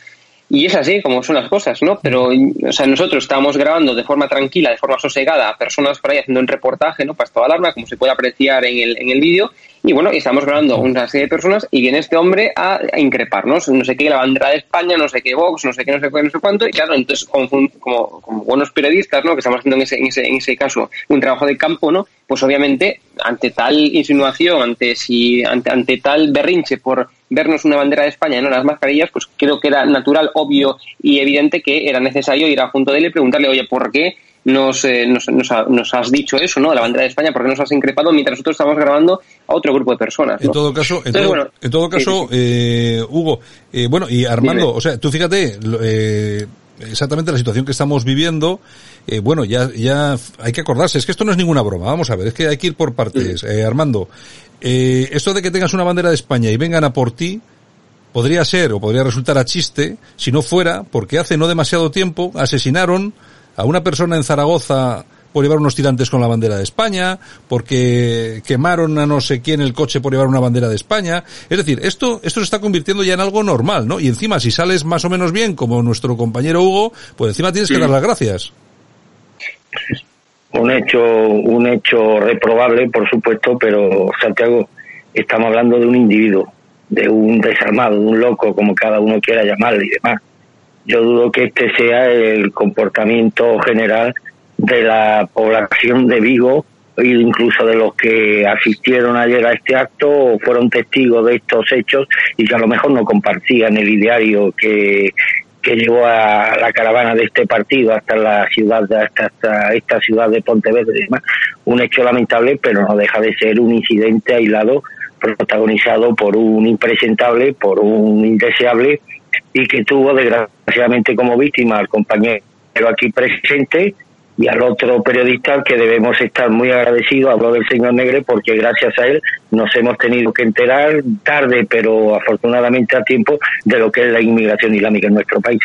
Y es así como son las cosas, ¿no? Pero, o sea, nosotros estábamos grabando de forma tranquila, de forma sosegada, a personas por ahí haciendo un reportaje, ¿no? Para toda alarma, como se puede apreciar en el, en el vídeo. Y bueno, estamos grabando una serie de personas y viene este hombre a, a, increparnos. No sé qué, la bandera de España, no sé qué Vox, no sé qué, no sé qué, no sé cuánto. Y claro, entonces, como, como, como buenos periodistas, ¿no? Que estamos haciendo en ese, en, ese, en ese caso un trabajo de campo, ¿no? Pues obviamente, ante tal insinuación, ante, si, ante, ante tal berrinche por vernos una bandera de España y no las mascarillas, pues creo que era natural, obvio y evidente que era necesario ir a junto de él y preguntarle, oye, ¿por qué nos, eh, nos, nos, ha, nos, has dicho eso, ¿no? La bandera de España, ¿por qué nos has increpado mientras nosotros estamos grabando a otro grupo de personas? ¿no? En todo caso, en, Entonces, todo, bueno, en todo, caso. Eh, Hugo, eh, bueno, y Armando, Dime. o sea, tú fíjate, eh, exactamente la situación que estamos viviendo, eh, bueno, ya, ya hay que acordarse, es que esto no es ninguna broma, vamos a ver, es que hay que ir por partes. Eh, Armando, eh, esto de que tengas una bandera de España y vengan a por ti, podría ser o podría resultar a chiste si no fuera porque hace no demasiado tiempo asesinaron a una persona en Zaragoza por llevar unos tirantes con la bandera de España, porque quemaron a no sé quién el coche por llevar una bandera de España. Es decir, esto, esto se está convirtiendo ya en algo normal, ¿no? Y encima, si sales más o menos bien, como nuestro compañero Hugo, pues encima tienes que dar las gracias. Un hecho, un hecho reprobable, por supuesto, pero Santiago, estamos hablando de un individuo, de un desarmado, de un loco, como cada uno quiera llamarle y demás. Yo dudo que este sea el comportamiento general de la población de Vigo e incluso de los que asistieron ayer a este acto o fueron testigos de estos hechos y que a lo mejor no compartían el ideario que, que llevó a la caravana de este partido hasta la ciudad hasta, hasta esta ciudad de Pontevedra y un hecho lamentable pero no deja de ser un incidente aislado protagonizado por un impresentable por un indeseable y que tuvo desgraciadamente como víctima al compañero aquí presente y al otro periodista que debemos estar muy agradecidos, hablo del señor Negre, porque gracias a él nos hemos tenido que enterar tarde, pero afortunadamente a tiempo, de lo que es la inmigración islámica en nuestro país.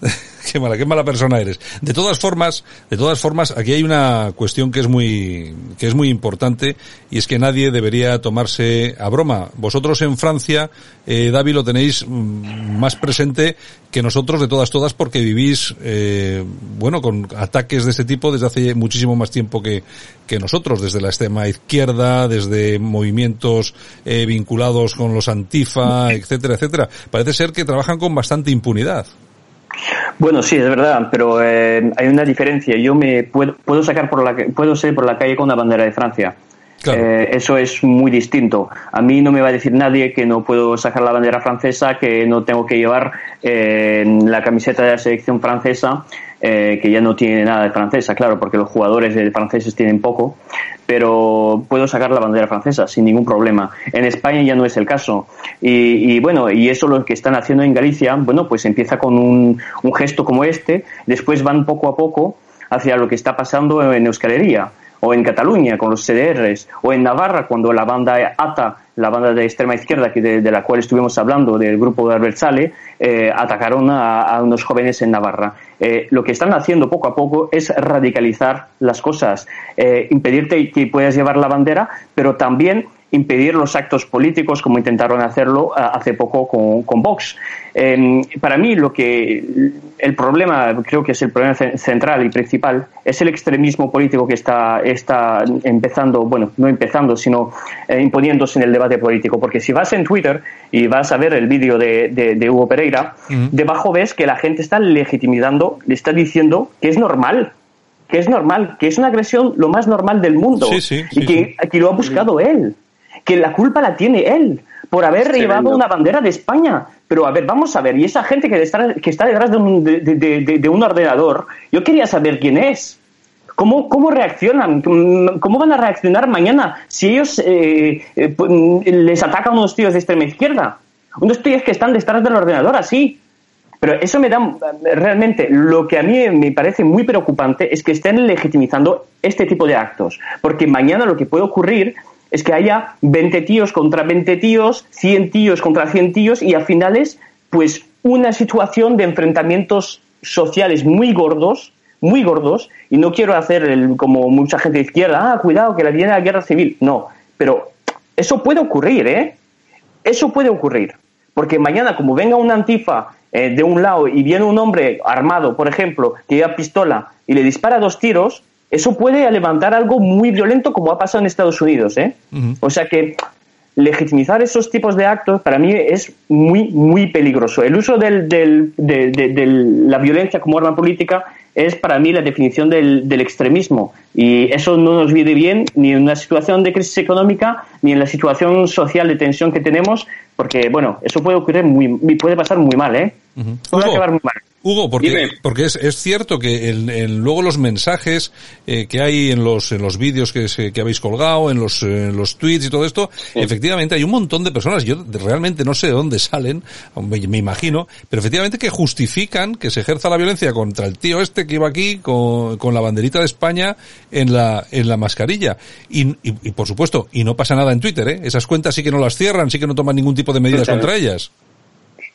qué mala, qué mala persona eres. De todas formas, de todas formas, aquí hay una cuestión que es muy, que es muy importante y es que nadie debería tomarse a broma. Vosotros en Francia, eh, David, lo tenéis más presente que nosotros de todas todas porque vivís, eh, bueno, con ataques de este tipo desde hace muchísimo más tiempo que, que nosotros, desde la extrema izquierda, desde movimientos eh, vinculados con los antifa, etcétera, etcétera. Parece ser que trabajan con bastante impunidad. Bueno, sí, es verdad, pero eh, hay una diferencia. Yo me puedo, puedo sacar por la puedo salir por la calle con una bandera de Francia. Eh, eso es muy distinto. A mí no me va a decir nadie que no puedo sacar la bandera francesa, que no tengo que llevar eh, la camiseta de la selección francesa, eh, que ya no tiene nada de francesa, claro, porque los jugadores franceses tienen poco, pero puedo sacar la bandera francesa sin ningún problema. En España ya no es el caso. Y, bueno, y eso lo que están haciendo en Galicia, bueno, pues empieza con un, un gesto como este, después van poco a poco hacia lo que está pasando en Euskalería o en Cataluña con los CDRs, o en Navarra cuando la banda ATA, la banda de extrema izquierda que de, la cual estuvimos hablando, del grupo de Albertsale, eh, atacaron a, unos jóvenes en Navarra. Eh, lo que están haciendo poco a poco es radicalizar las cosas, eh, impedirte que puedas llevar la bandera, pero también impedir los actos políticos como intentaron hacerlo eh, hace poco con, con Vox. Em, para mí lo que el problema, creo que es el problema central y principal, es el extremismo político que está, está empezando, bueno, no empezando, sino eh, imponiéndose en el debate político. Porque si vas en Twitter y vas a ver el vídeo de, de, Hugo Pereira, debajo ves que la gente está legitimizando, le está diciendo que es normal que es normal, que es una agresión lo más normal del mundo y que, que, lo ha buscado él que la culpa la tiene él por haber llevado una bandera de España. Pero a ver, vamos a ver, y esa gente que está, que está detrás de un, de, un ordenador, yo quería saber quién es. ¿Cómo, ¿Cómo reaccionan? ¿Cómo van a reaccionar mañana si ellos eh, eh, les atacan unos tíos de extrema izquierda? Unos tíos que están detrás del ordenador así. Pero eso me da realmente lo que a mí me parece muy preocupante es que estén legitimizando este tipo de actos. Porque mañana lo que puede ocurrir es que haya 20 tíos contra 20 tíos, 100 tíos contra 100 tíos y a finales, pues una situación de enfrentamientos sociales muy gordos, muy gordos, y no quiero hacer el, como mucha gente de izquierda, ah, cuidado, que la viene la guerra civil. No, pero eso puede ocurrir, ¿eh? Eso puede ocurrir. Porque mañana, como venga una antifa eh, de un lado y viene un hombre armado, por ejemplo, que lleva pistola y le dispara dos tiros, eso puede levantar algo muy violento como ha pasado en Estados Unidos. ¿eh? O sea que legitimizar esos tipos de actos para mí es muy, muy peligroso. El uso del, de, la violencia como arma política es para mí la definición del, del, extremismo y eso no nos viene bien ni en una situación de crisis económica ni en la situación social de tensión que tenemos porque bueno eso puede ocurrir muy puede pasar muy mal eh puede acabar muy mal Hugo, porque, porque es, es cierto que en, luego los mensajes eh, que hay en los, en los vídeos que, que habéis colgado, en los, en los tweets y todo esto, efectivamente hay un montón de personas, yo realmente no sé de dónde salen, me, imagino, pero efectivamente que justifican que se ejerza la violencia contra el tío este que iba aquí con, con la banderita de España en la, en la mascarilla. Y, y, y, por supuesto, y no pasa nada en Twitter, ¿eh? Esas cuentas sí que no las cierran, sí que no toman ningún tipo de medidas contra ellas.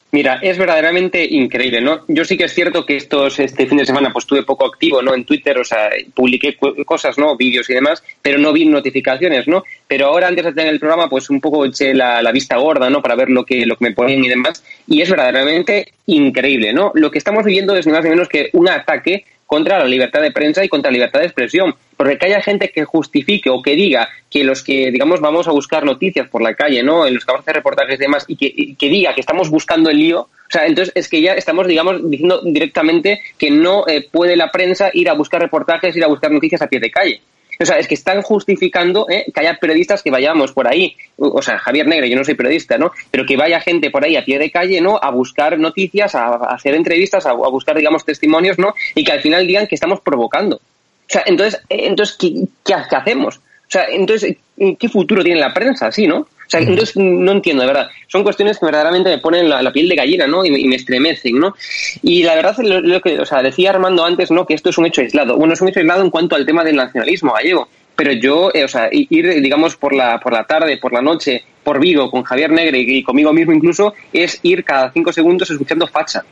Mira, es verdaderamente increíble, ¿no? Yo sí que es cierto que estos, este fin de semana pues estuve poco activo, ¿no? En Twitter, o sea, publiqué cosas, ¿no? Vídeos y demás, pero no vi notificaciones, ¿no? Pero ahora antes de tener el programa, pues un poco eché la, la vista gorda, ¿no? Para ver lo que, lo que me ponen y demás. Y es verdaderamente increíble, ¿no? Lo que estamos viviendo es nada menos que un ataque contra la libertad de prensa y contra la libertad de expresión. Porque que haya gente que justifique o que diga que los que, digamos, vamos a buscar noticias por la calle, ¿no? En los que vamos a hacer reportajes y demás, y que, diga que estamos buscando el lío, o sea, entonces es que ya estamos, digamos, diciendo directamente que no eh, puede la prensa ir a buscar reportajes, ir a buscar noticias a pie de calle. O sea, es que están justificando ¿eh? que haya periodistas que vayamos por ahí, o sea, Javier Negre, yo no soy periodista, ¿no? Pero que vaya gente por ahí a pie de calle, ¿no? A buscar noticias, a, hacer entrevistas, a, buscar, digamos, testimonios, ¿no? Y que al final digan que estamos provocando. O sea, entonces, eh, entonces ¿qué, hacemos? O sea, entonces, ¿qué futuro tiene la prensa así, no? O sea, entonces no entiendo, de verdad. Son cuestiones que verdaderamente me ponen la, piel de gallina, ¿no? Y me, estremecen, ¿no? Y la verdad, lo, lo, que, o sea, decía Armando antes, ¿no? Que esto es un hecho aislado. Bueno, es un hecho aislado en cuanto al tema del nacionalismo gallego. Pero yo, eh, o sea, ir, digamos, por la, por la tarde, por la noche, por Vigo, con Javier Negre y, conmigo mismo incluso, es ir cada cinco segundos escuchando facha.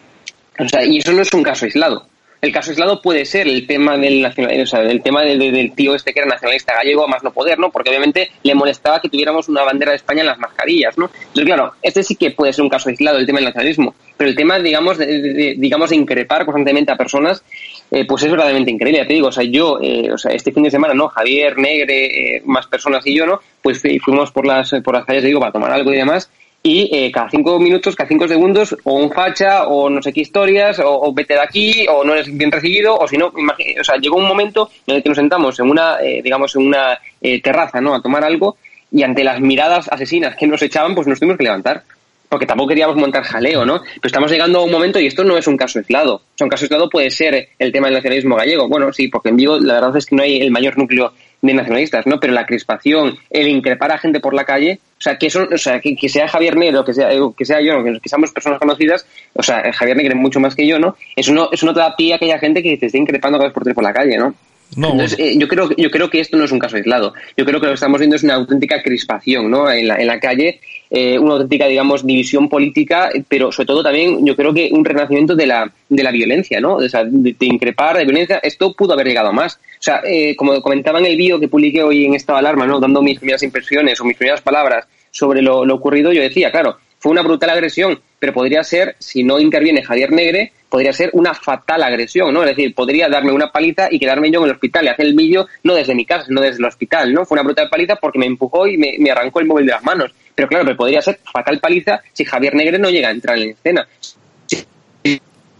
O sea, y eso no es un caso aislado. El caso aislado puede ser el tema del nacional, o sea, el tema del tío este que era nacionalista gallego, a más no poder, ¿no? Porque obviamente le molestaba que tuviéramos una bandera de España en las mascarillas, ¿no? Entonces, claro, este sí que puede ser un caso aislado, el tema del nacionalismo, pero el tema, digamos, de, digamos, de increpar constantemente a personas, eh, pues es verdaderamente increíble, te digo, o sea, yo, eh, o sea, este fin de semana, ¿no? Javier, Negre, eh, más personas y yo, ¿no? Pues fuimos por las, por las calles, digo, para tomar algo y demás, y eh, cada cinco minutos, cada cinco segundos, o un facha, o no sé qué historias, o, vete de aquí, o no eres bien recibido, o si no, o sea, llegó un momento en el que nos sentamos en una, eh, digamos, en una eh, terraza, ¿no? A tomar algo, y ante las miradas asesinas que nos echaban, pues nos tuvimos que levantar. Porque tampoco queríamos montar jaleo, ¿no? Pero estamos llegando a un momento, y esto no es un caso aislado. O sea, un caso aislado puede ser el tema del nacionalismo gallego. Bueno, sí, porque en Vigo la verdad es que no hay el mayor núcleo de nacionalistas, ¿no? Pero la crispación, el increpar a gente por la calle, o sea, que eso, o sea, que, sea Javier Negro, que sea, que sea yo, que, que, seamos personas conocidas, o sea, Javier Negro mucho más que yo, ¿no? Eso no, eso no te da pie a aquella gente que te esté increpando cada vez por tres por la calle, ¿no? Entonces, eh, yo, creo, yo creo que esto no es un caso aislado. Yo creo que lo que estamos viendo es una auténtica crispación ¿no? en, la, en la calle, eh, una auténtica, digamos, división política, pero sobre todo también yo creo que un renacimiento de la, de la violencia, ¿no? O sea, de, increpar, de violencia. Esto pudo haber llegado a más. O sea, eh, como comentaba en el vídeo que publiqué hoy en esta alarma, ¿no? dando mis primeras impresiones o mis primeras palabras sobre lo, lo ocurrido, yo decía, claro, fue una brutal agresión, pero podría ser, si no interviene Javier Negre, podría ser una fatal agresión, ¿no? Es decir, podría darme una paliza y quedarme yo en el hospital y hacer el vídeo no desde mi casa, sino desde el hospital, ¿no? Fue una brutal paliza porque me empujó y me, arrancó el móvil de las manos. Pero claro, pero podría ser fatal paliza si Javier Negre no llega a entrar en escena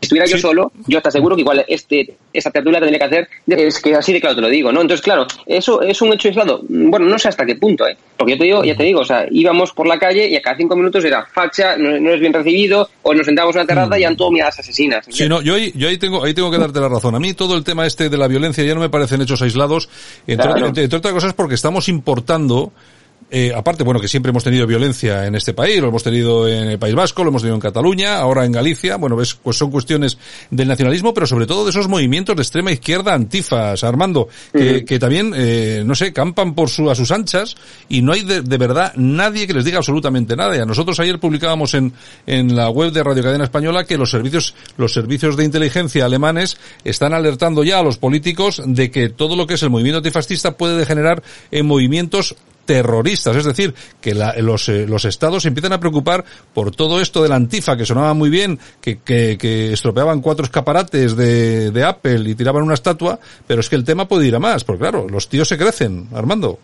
estuviera yo solo, yo te aseguro que igual este, esa tertulia tendría que hacer, es que así de claro te lo digo, ¿no? Entonces, claro, eso es un hecho aislado. Bueno, no sé hasta qué punto, ¿eh? Porque yo te digo, ya te digo, o sea, íbamos por la calle y a cada cinco minutos era facha, no, es bien recibido, o nos sentábamos en la terraza y eran todo miradas asesinas. Sí, no, yo ahí, yo ahí tengo, ahí tengo que darte la razón. A mí todo el tema este de la violencia ya no me parecen hechos aislados, entre, entre otras cosas porque estamos importando eh, aparte, bueno, que siempre hemos tenido violencia en este país, lo hemos tenido en el País Vasco, lo hemos tenido en Cataluña, ahora en Galicia, bueno, ves, pues son cuestiones del nacionalismo, pero sobre todo de esos movimientos de extrema izquierda antifas, Armando, que, que también, eh, no sé, campan por su, a sus anchas y no hay de, verdad nadie que les diga absolutamente nada. Y a nosotros ayer publicábamos en, en la web de Radio Cadena Española que los servicios, los servicios de inteligencia alemanes están alertando ya a los políticos de que todo lo que es el movimiento antifascista puede degenerar en movimientos terroristas, es decir, que los, eh, los estados se empiezan a preocupar por todo esto de la antifa, que sonaba muy bien, que, que, estropeaban cuatro escaparates de, de, Apple y tiraban una estatua, pero es que el tema puede ir a más, porque claro, los tíos se crecen, Armando.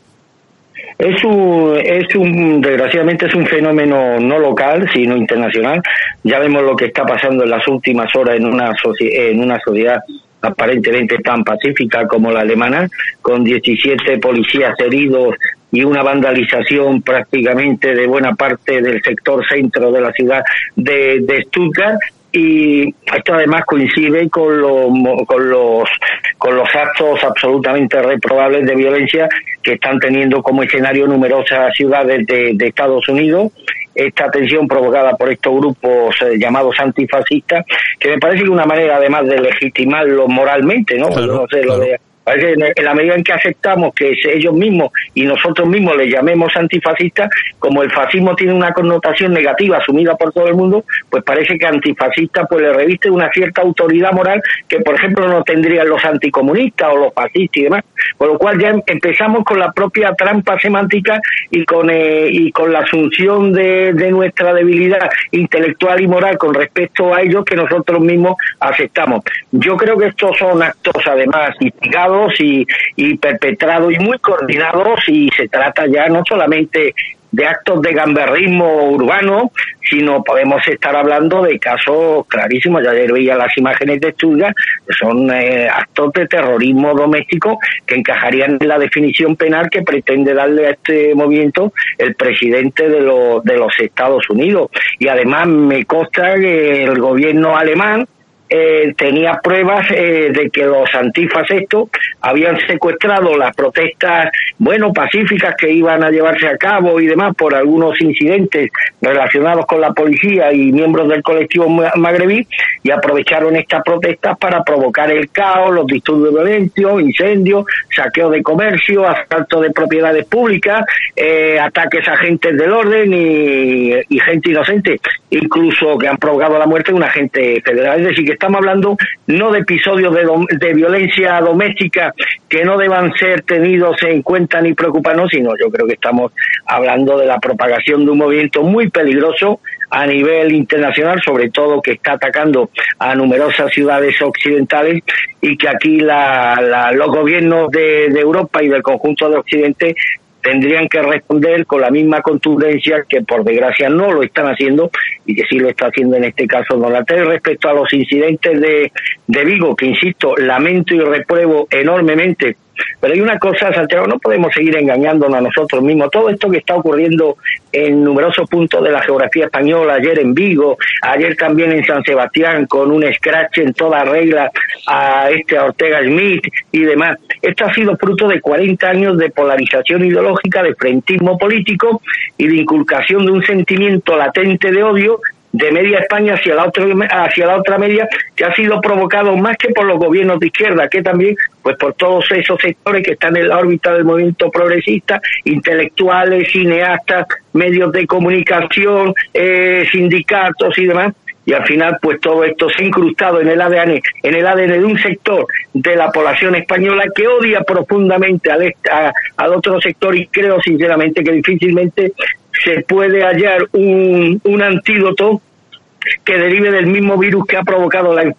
Es un, es un, desgraciadamente es un fenómeno no local, sino internacional. Ya vemos lo que está pasando en las últimas horas en una, en una sociedad aparentemente tan pacífica como la alemana, con 17 policías heridos y una vandalización prácticamente de buena parte del sector centro de la ciudad de, de Stuttgart. Y esto además coincide con los con los con los actos absolutamente reprobables de violencia que están teniendo como escenario numerosas ciudades de, Estados Unidos. Esta tensión provocada por estos grupos eh, llamados antifascistas que me parece que una manera además de legitimarlo moralmente no no sé lo de en la medida en que aceptamos que ellos mismos y nosotros mismos les llamemos antifascistas, como el fascismo tiene una connotación negativa asumida por todo el mundo, pues parece que antifascista pues le reviste una cierta autoridad moral que, por ejemplo, no tendrían los anticomunistas o los fascistas y demás. Por lo cual ya empezamos con la propia trampa semántica y con, eh, y con la asunción de, de nuestra debilidad intelectual y moral con respecto a ellos que nosotros mismos aceptamos. Yo creo que estos son actos, además, instigados y, y perpetrados y muy coordinados y se trata ya no solamente de actos de gamberrismo urbano, sino podemos estar hablando de casos clarísimos. Ya ayer veía las imágenes de Stuttgart, que son eh, actos de terrorismo doméstico que encajarían en la definición penal que pretende darle a este movimiento el presidente de, de los Estados Unidos. Y además me consta que el gobierno alemán, eh, tenía pruebas eh, de que los antifas estos habían secuestrado las protestas, bueno, pacíficas que iban a llevarse a cabo y demás por algunos incidentes relacionados con la policía y miembros del colectivo magrebí y aprovecharon estas protestas para provocar el caos, los disturbios violentos, incendios, saqueo de comercio, asalto de propiedades públicas, eh, ataques a agentes del orden y, y gente inocente, incluso que han provocado la muerte de un agente federal, es decir, que estamos hablando no de episodios de, de violencia doméstica que no deban ser tenidos en cuenta ni preocuparnos, sino yo creo que estamos hablando de la propagación de un movimiento muy peligroso a nivel internacional, sobre todo que está atacando a numerosas ciudades occidentales y que aquí la, los gobiernos de, de Europa y del conjunto de Occidente tendrían que responder con la misma contundencia que por desgracia no lo están haciendo y que sí lo está haciendo en este caso Donatel respecto a los incidentes de, de Vigo, que insisto, lamento y repruebo enormemente pero hay una cosa, Santiago, no podemos seguir engañándonos a nosotros mismos. Todo esto que está ocurriendo en numerosos puntos de la geografía española, ayer en Vigo, ayer también en San Sebastián, con un scratch en toda regla a este Ortega Smith y demás. Esto ha sido fruto de 40 años de polarización ideológica, de frentismo político y de inculcación de un sentimiento latente de odio de media España hacia la otra hacia la otra media que ha sido provocado más que por los gobiernos de izquierda que también pues por todos esos sectores que están en la órbita del movimiento progresista intelectuales cineastas medios de comunicación eh, sindicatos y demás. Y al final pues todo esto se ha incrustado en el ADN en el ADN de un sector de la población española que odia profundamente al, al otro sector y creo sinceramente que difícilmente se puede hallar un, un antídoto que derive del mismo virus que ha provocado la,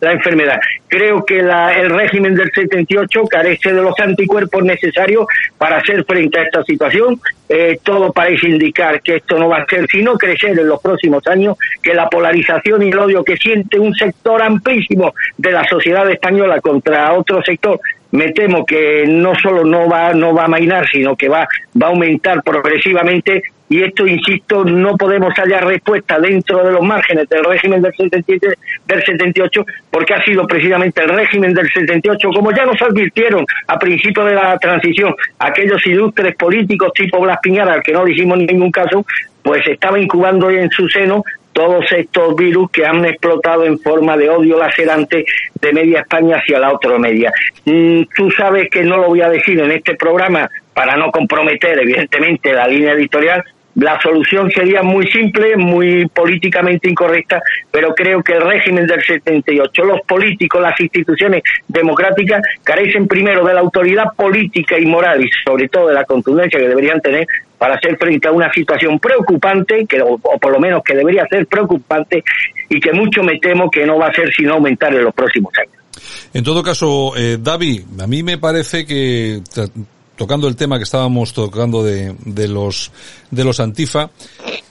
la, enfermedad. Creo que la, el régimen del 78 carece de los anticuerpos necesarios para hacer frente a esta situación. Eh, todo parece indicar que esto no va a ser sino crecer en los próximos años, que la polarización y el odio que siente un sector amplísimo de la sociedad española contra otro sector me temo que no solo no va no va a mainar, sino que va va a aumentar progresivamente y esto, insisto, no podemos hallar respuesta dentro de los márgenes del régimen del 77, del 78, porque ha sido precisamente el régimen del 78, como ya nos advirtieron a principio de la transición, aquellos ilustres políticos tipo Blas Piñar, al que no dijimos en ningún caso, pues estaba incubando en su seno todos estos virus que han explotado en forma de odio lacerante de media España hacia la otra media. Mm, tú sabes que no lo voy a decir en este programa para no comprometer, evidentemente, la línea editorial, la solución sería muy simple, muy políticamente incorrecta, pero creo que el régimen del 78, los políticos, las instituciones democráticas carecen primero de la autoridad política y moral y sobre todo de la contundencia que deberían tener para hacer frente a una situación preocupante, que, o, por lo menos que debería ser preocupante y que mucho me temo que no va a ser sino aumentar en los próximos años. En todo caso, eh, David, a mí me parece que tocando el tema que estábamos tocando de, de los de los Antifa,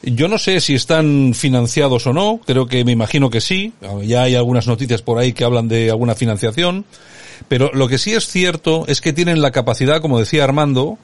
yo no sé si están financiados o no, creo que me imagino que sí, ya hay algunas noticias por ahí que hablan de alguna financiación, pero lo que sí es cierto es que tienen la capacidad, como decía Armando,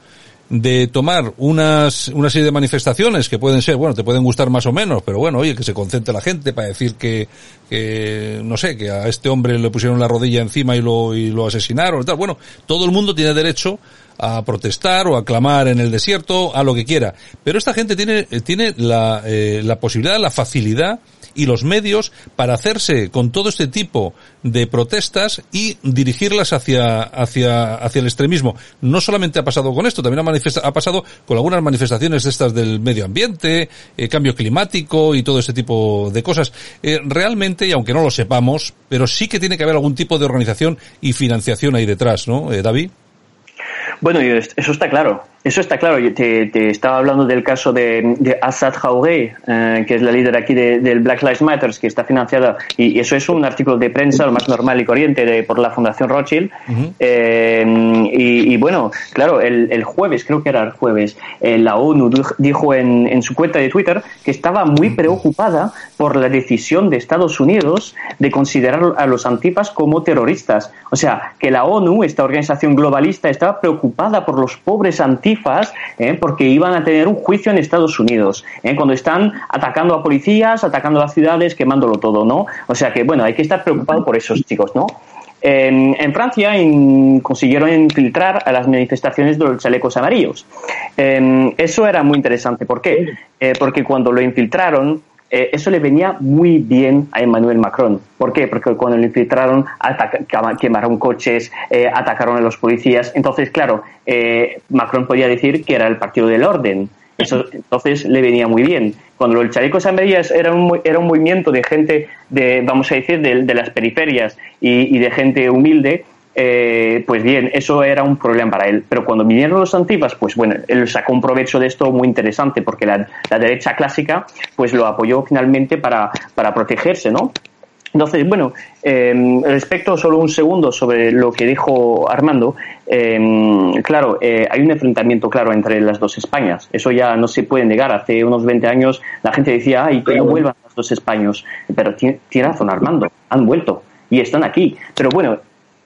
de tomar unas, una serie de manifestaciones que pueden ser, bueno, te pueden gustar más o menos, pero bueno, oye, que se concentre la gente para decir que, que no sé, que a este hombre le pusieron la rodilla encima y lo, y lo asesinaron y tal. Bueno, todo el mundo tiene derecho a protestar o a clamar en el desierto, a lo que quiera. Pero esta gente tiene, tiene la, eh, la posibilidad, la facilidad y los medios para hacerse con todo este tipo de protestas y dirigirlas hacia, hacia, hacia el extremismo. No solamente ha pasado con esto, también ha, ha pasado con algunas manifestaciones estas del medio ambiente, eh, cambio climático y todo ese tipo de cosas. Eh, realmente, y aunque no lo sepamos, pero sí que tiene que haber algún tipo de organización y financiación ahí detrás, ¿no, eh, David? Bueno, eso está claro. Eso está claro. Te, te estaba hablando del caso de, de Assad Jauregui, eh, que es la líder aquí del Black Lives Matter, que está financiada, y, eso es un artículo de prensa, lo más normal y corriente, de, por la Fundación Rothschild. eh, y, y, bueno, claro, el, el, jueves, creo que era el jueves, eh, la ONU dijo en, en, su cuenta de Twitter que estaba muy preocupada por la decisión de Estados Unidos de considerar a los antifas como terroristas. O sea, que la ONU, esta organización globalista, estaba preocupada por los pobres antifas ¿eh? porque iban a tener un juicio en Estados Unidos, ¿eh? cuando están atacando a policías, atacando a las ciudades, quemándolo todo, ¿no? O sea que, bueno, hay que estar preocupado por esos chicos, ¿no? En, en Francia consiguieron infiltrar a las manifestaciones de los chalecos amarillos. Eh, eso era muy interesante. ¿Por qué? Eh, porque cuando lo infiltraron, eh, eso le venía muy bien a Emmanuel Macron. ¿Por qué? Porque cuando lo infiltraron, quemaron coches, eh, atacaron a los policías. Entonces, claro, eh, Macron podía decir que era el partido del orden. Eso entonces le venía muy bien. Cuando el chaleco a medias era un, era un movimiento de gente, de, vamos a decir, de, de las periferias y, y de gente humilde, eh, pues bien, eso era un problema para él. Pero cuando vinieron los antifas, pues bueno, él sacó un provecho de esto muy interesante, porque la, la derecha clásica pues lo apoyó finalmente para, para protegerse, ¿no? Entonces, bueno, eh, respecto solo un segundo sobre lo que dijo Armando, eh, claro, eh, hay un enfrentamiento claro entre las dos Españas. Eso ya no se puede negar. Hace unos 20 años la gente decía, ay, que no vuelvan las dos Españas. Pero tiene, tiene razón Armando, han vuelto y están aquí. Pero bueno,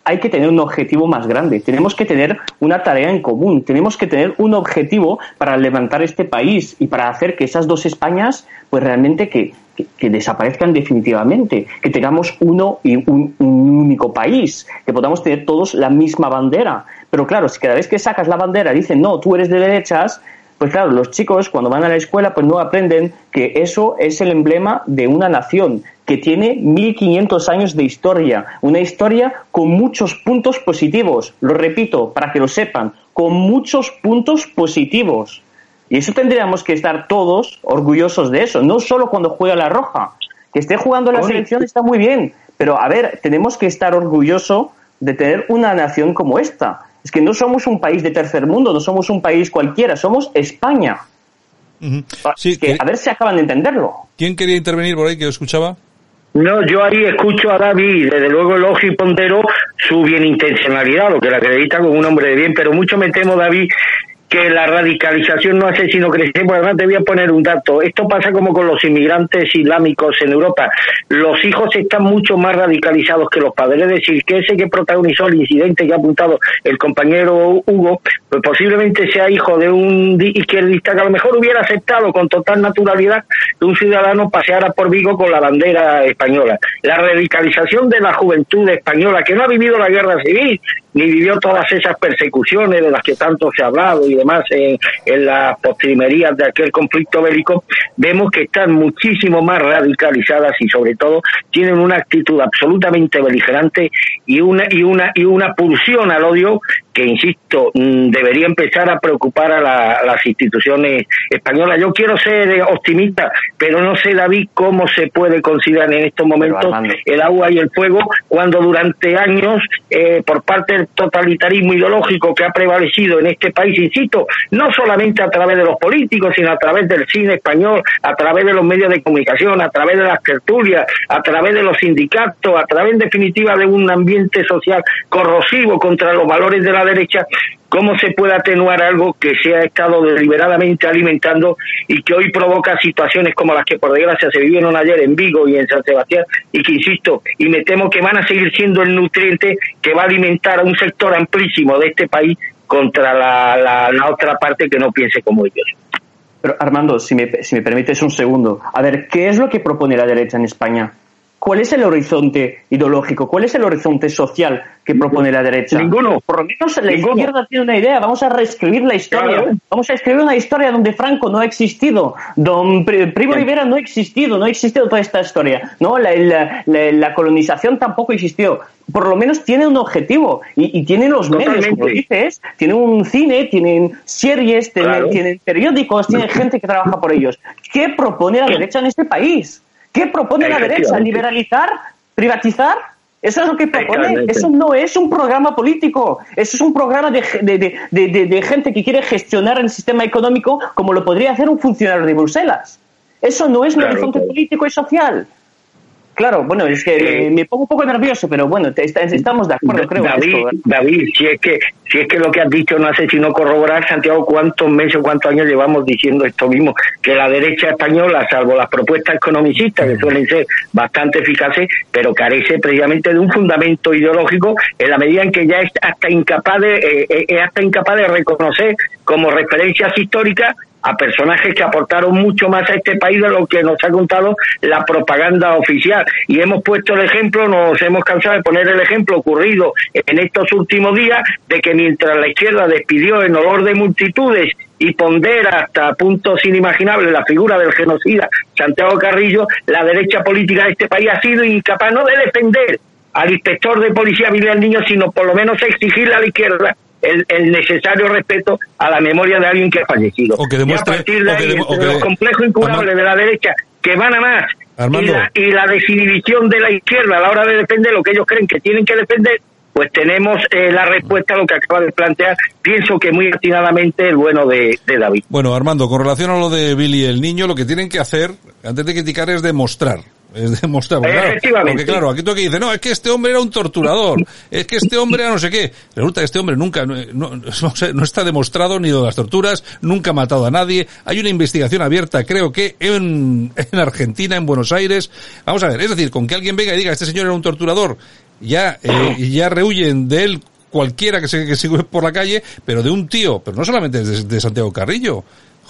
hay que tener un objetivo más grande, tenemos que tener una tarea en común, tenemos que tener un objetivo para levantar este país y para hacer que esas dos Españas, pues realmente que, que, desaparezcan definitivamente, que tengamos uno y un, un, único país, que podamos tener todos la misma bandera. Pero claro, si cada vez que sacas la bandera dicen, no, tú eres de derechas, pues claro, los chicos cuando van a la escuela pues no aprenden que eso es el emblema de una nación que tiene 1500 años de historia, una historia con muchos puntos positivos, lo repito, para que lo sepan, con muchos puntos positivos. Y eso tendríamos que estar todos orgullosos de eso, no solo cuando juega la roja. Que esté jugando la selección está muy bien, pero a ver, tenemos que estar orgullosos de tener una nación como esta es que no somos un país de tercer mundo, no somos un país cualquiera, somos España. Uh -huh. sí, que, que, a ver si acaban de entenderlo. ¿Quién quería intervenir por ahí que yo escuchaba? No, yo ahí escucho a David, desde luego el y Pontero, su bienintencionalidad, lo que la acredita como un hombre de bien, pero mucho me temo, David, que la radicalización no hace sino crecer. Por además, te voy a poner un dato. Esto pasa como con los inmigrantes islámicos en Europa. Los hijos están mucho más radicalizados que los padres. Es decir, que ese que protagonizó el incidente que ha apuntado el compañero Hugo, pues posiblemente sea hijo de un izquierdista que a lo mejor hubiera aceptado con total naturalidad que un ciudadano paseara por Vigo con la bandera española. La radicalización de la juventud española, que no ha vivido la guerra civil, ni vivió todas esas persecuciones de las que tanto se ha hablado y demás en, en las postrimerías de aquel conflicto bélico, vemos que están muchísimo más radicalizadas y sobre todo tienen una actitud absolutamente beligerante y una y una y una pulsión al odio que insisto debería empezar a preocupar a, la, a las instituciones españolas. Yo quiero ser optimista, pero no sé David cómo se puede considerar en estos momentos el agua y el fuego cuando durante años eh, por parte del totalitarismo ideológico que ha prevalecido en este país, insisto, no solamente a través de los políticos, sino a través del cine español, a través de los medios de comunicación, a través de las tertulias, a través de los sindicatos, a través en definitiva de un ambiente social corrosivo contra los valores de la derecha, cómo se puede atenuar algo que se ha estado deliberadamente alimentando y que hoy provoca situaciones como las que por desgracia se vivieron ayer en Vigo y en San Sebastián y que insisto y me temo que van a seguir siendo el nutriente que va a alimentar a un sector amplísimo de este país contra la, la, la otra parte que no piense como ellos. Pero Armando, si me, si me permites un segundo, a ver, ¿qué es lo que propone la derecha en España? ¿Cuál es el horizonte ideológico? ¿Cuál es el horizonte social que propone la derecha? Ninguno. Por lo menos la Ninguno. izquierda tiene una idea. Vamos a reescribir la historia. Claro. Vamos a escribir una historia donde Franco no ha existido, donde Primo Rivera no ha existido, no ha existido toda esta historia. No, la, la, la, la colonización tampoco existió. Por lo menos tiene un objetivo y, y tienen los Totalmente. medios, como dices, tienen un cine, tienen series, tienen, claro. tienen periódicos, tienen gente que trabaja por ellos. ¿Qué propone la derecha en este país? ¿Qué propone la derecha? ¿Liberalizar? ¿Privatizar? Eso es lo que propone. Eso no es un programa político. Eso es un programa de, de, de, de, gente que quiere gestionar el sistema económico como lo podría hacer un funcionario de Bruselas. Eso no es un claro, horizonte claro. político y social. Claro, bueno, es que eh, me pongo un poco nervioso, pero bueno, estamos de acuerdo, creo. David, esto, David, si es que si es que lo que has dicho no hace sino corroborar, Santiago, cuántos meses, cuántos años llevamos diciendo esto mismo, que la derecha española, salvo las propuestas economicistas, que suelen ser bastante eficaces, pero carece precisamente de un fundamento ideológico en la medida en que ya es hasta incapaz de, eh, es hasta incapaz de reconocer como referencias históricas a personajes que aportaron mucho más a este país de lo que nos ha contado la propaganda oficial. Y hemos puesto el ejemplo, nos hemos cansado de poner el ejemplo ocurrido en estos últimos días de que mientras la izquierda despidió en olor de multitudes y pondera hasta puntos inimaginables la figura del genocida Santiago Carrillo, la derecha política de este país ha sido incapaz no de defender al inspector de policía Miguel Niño, sino por lo menos exigirle a la izquierda el, el necesario respeto a la memoria de alguien que ha fallecido. O que demuestre, y a partir de o que ahí, demo- o entre que- los complejos incurables de la derecha, que van a más, y la, y la desinhibición de la izquierda a la hora de defender lo que ellos creen que tienen que defender, pues tenemos eh, la respuesta a lo que acaba de plantear, pienso que muy atinadamente el bueno de, de David. Bueno, Armando, con relación a lo de Billy el niño, lo que tienen que hacer, antes de criticar, es demostrar. Es demostrar. Porque, claro, porque claro, aquí tú que dices, no, es que este hombre era un torturador, es que este hombre era no sé qué. Resulta que este hombre nunca, no, no- no está demostrado ni de las torturas, nunca ha matado a nadie. Hay una investigación abierta, creo que en, en Argentina, en Buenos Aires. Vamos a ver, es decir, con que alguien venga y diga, este señor era un torturador, ya, eh, ya rehuyen de él cualquiera que se, que se por la calle, pero de un tío, pero no solamente de, de Santiago Carrillo.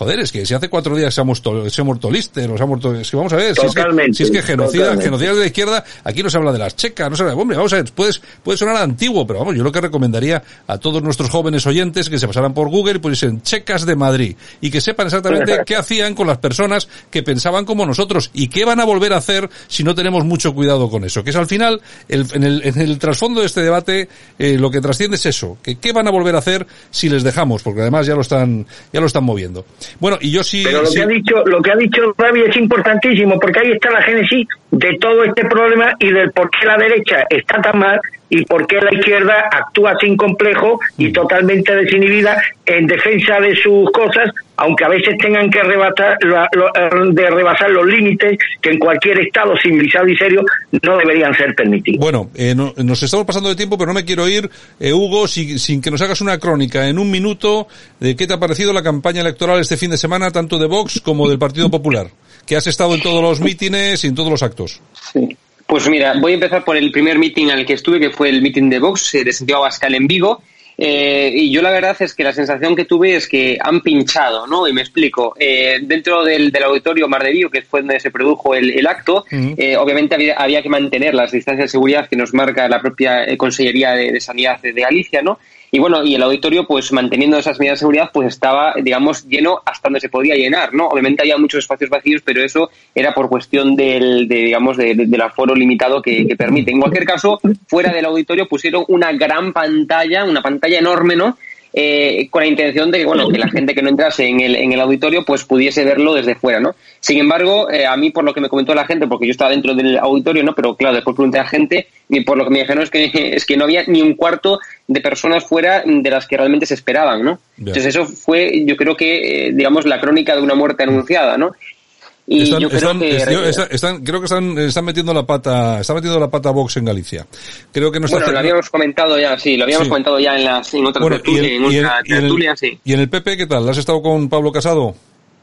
Joder, es que si hace cuatro días se ha muerto, se ha muerto Lister, o se ha muerto, es que vamos a ver, si es que, si es que genocida, genocidas de la izquierda, aquí no se habla de las checas, no se habla, hombre, vamos a ver, puedes, puede sonar antiguo, pero vamos, yo lo que recomendaría a todos nuestros jóvenes oyentes que se pasaran por Google y pusiesen checas de Madrid, y que sepan exactamente qué hacían con las personas que pensaban como nosotros, y qué van a volver a hacer si no tenemos mucho cuidado con eso, que es al final, el- en el, en el trasfondo de este debate, eh, lo que trasciende es eso, que qué van a volver a hacer si les dejamos, porque además ya lo están, ya lo están moviendo. Bueno, y yo sí, Pero lo sí- que ha dicho, lo que ha dicho Ravi es importantísimo, porque ahí está la génesis de todo este problema y del por qué la derecha está tan mal y por qué la izquierda actúa sin complejo y Mm. totalmente desinhibida en defensa de sus cosas, aunque a veces tengan que rebasar, la- lo- eh, de rebasar los límites que en cualquier estado civilizado y serio no deberían ser permitidos. Bueno, eh, no- nos estamos pasando de tiempo, pero no me quiero ir, eh, Hugo, si- sin que nos hagas una crónica en un minuto de qué te ha parecido la campaña electoral este fin de semana, tanto de Vox como del Partido Popular, que has estado en todos los mítines y en todos los actos. Pues mira, voy a empezar por el primer meeting al que estuve, que fue el meeting de Vox eh, de Santiago Abascal en Vigo. Eh, y yo la verdad es que la sensación que tuve es que han pinchado, ¿no? Y me explico. Eh, dentro del, del auditorio Mar de Vigo, que fue donde se produjo el, el acto, eh, obviamente había, había que mantener las distancias de seguridad que nos marca la propia Consellería de, de Sanidad de, de Galicia, ¿no? Y bueno, y el auditorio, pues manteniendo esas medidas de seguridad, pues estaba, digamos, lleno hasta donde se podía llenar, ¿no? Obviamente había muchos espacios vacíos, pero eso era por cuestión del, de, digamos, de- de- del aforo limitado que, que permite. En cualquier caso, fuera del auditorio pusieron una gran pantalla, una pantalla enorme, ¿no? Eh, con la intención de que, bueno, que la gente que no entrase en el, en el auditorio, pues pudiese verlo desde fuera, ¿no? Sin embargo, eh, a mí, por lo que me comentó la gente, porque yo estaba dentro del auditorio, ¿no? Pero claro, después pregunté a gente, y por lo que me dijeron es que, es que no había ni un cuarto de personas fuera de las que realmente se esperaban, ¿no? Entonces eso fue, yo creo que, eh, digamos, la crónica de una muerte anunciada, ¿no? Y Están, yo creo están- que... yo- están- creo que están, están metiendo la pata, están metiendo la pata Vox en Galicia. Creo que no está bueno, lo habíamos comentado ya, sí, lo habíamos Sí. comentado ya en las en otras Bueno, y tertulias, el- en y el- otra y tertulia, sí. ¿Y en el PP qué tal? ¿Has estado con Pablo Casado?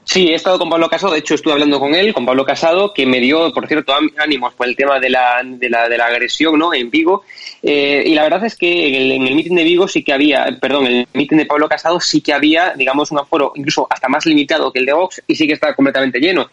Sí, he estado con Pablo Casado, de hecho estuve hablando con él, con Pablo Casado, que me dio, por cierto, ánimos por el tema de la, de la, de la agresión ¿no? en Vigo. Eh, y la verdad es que en el, en el meeting de Vigo sí que había, perdón, en el meeting de Pablo Casado sí que había, digamos, un aforo incluso hasta más limitado que el de Vox y sí que está completamente lleno.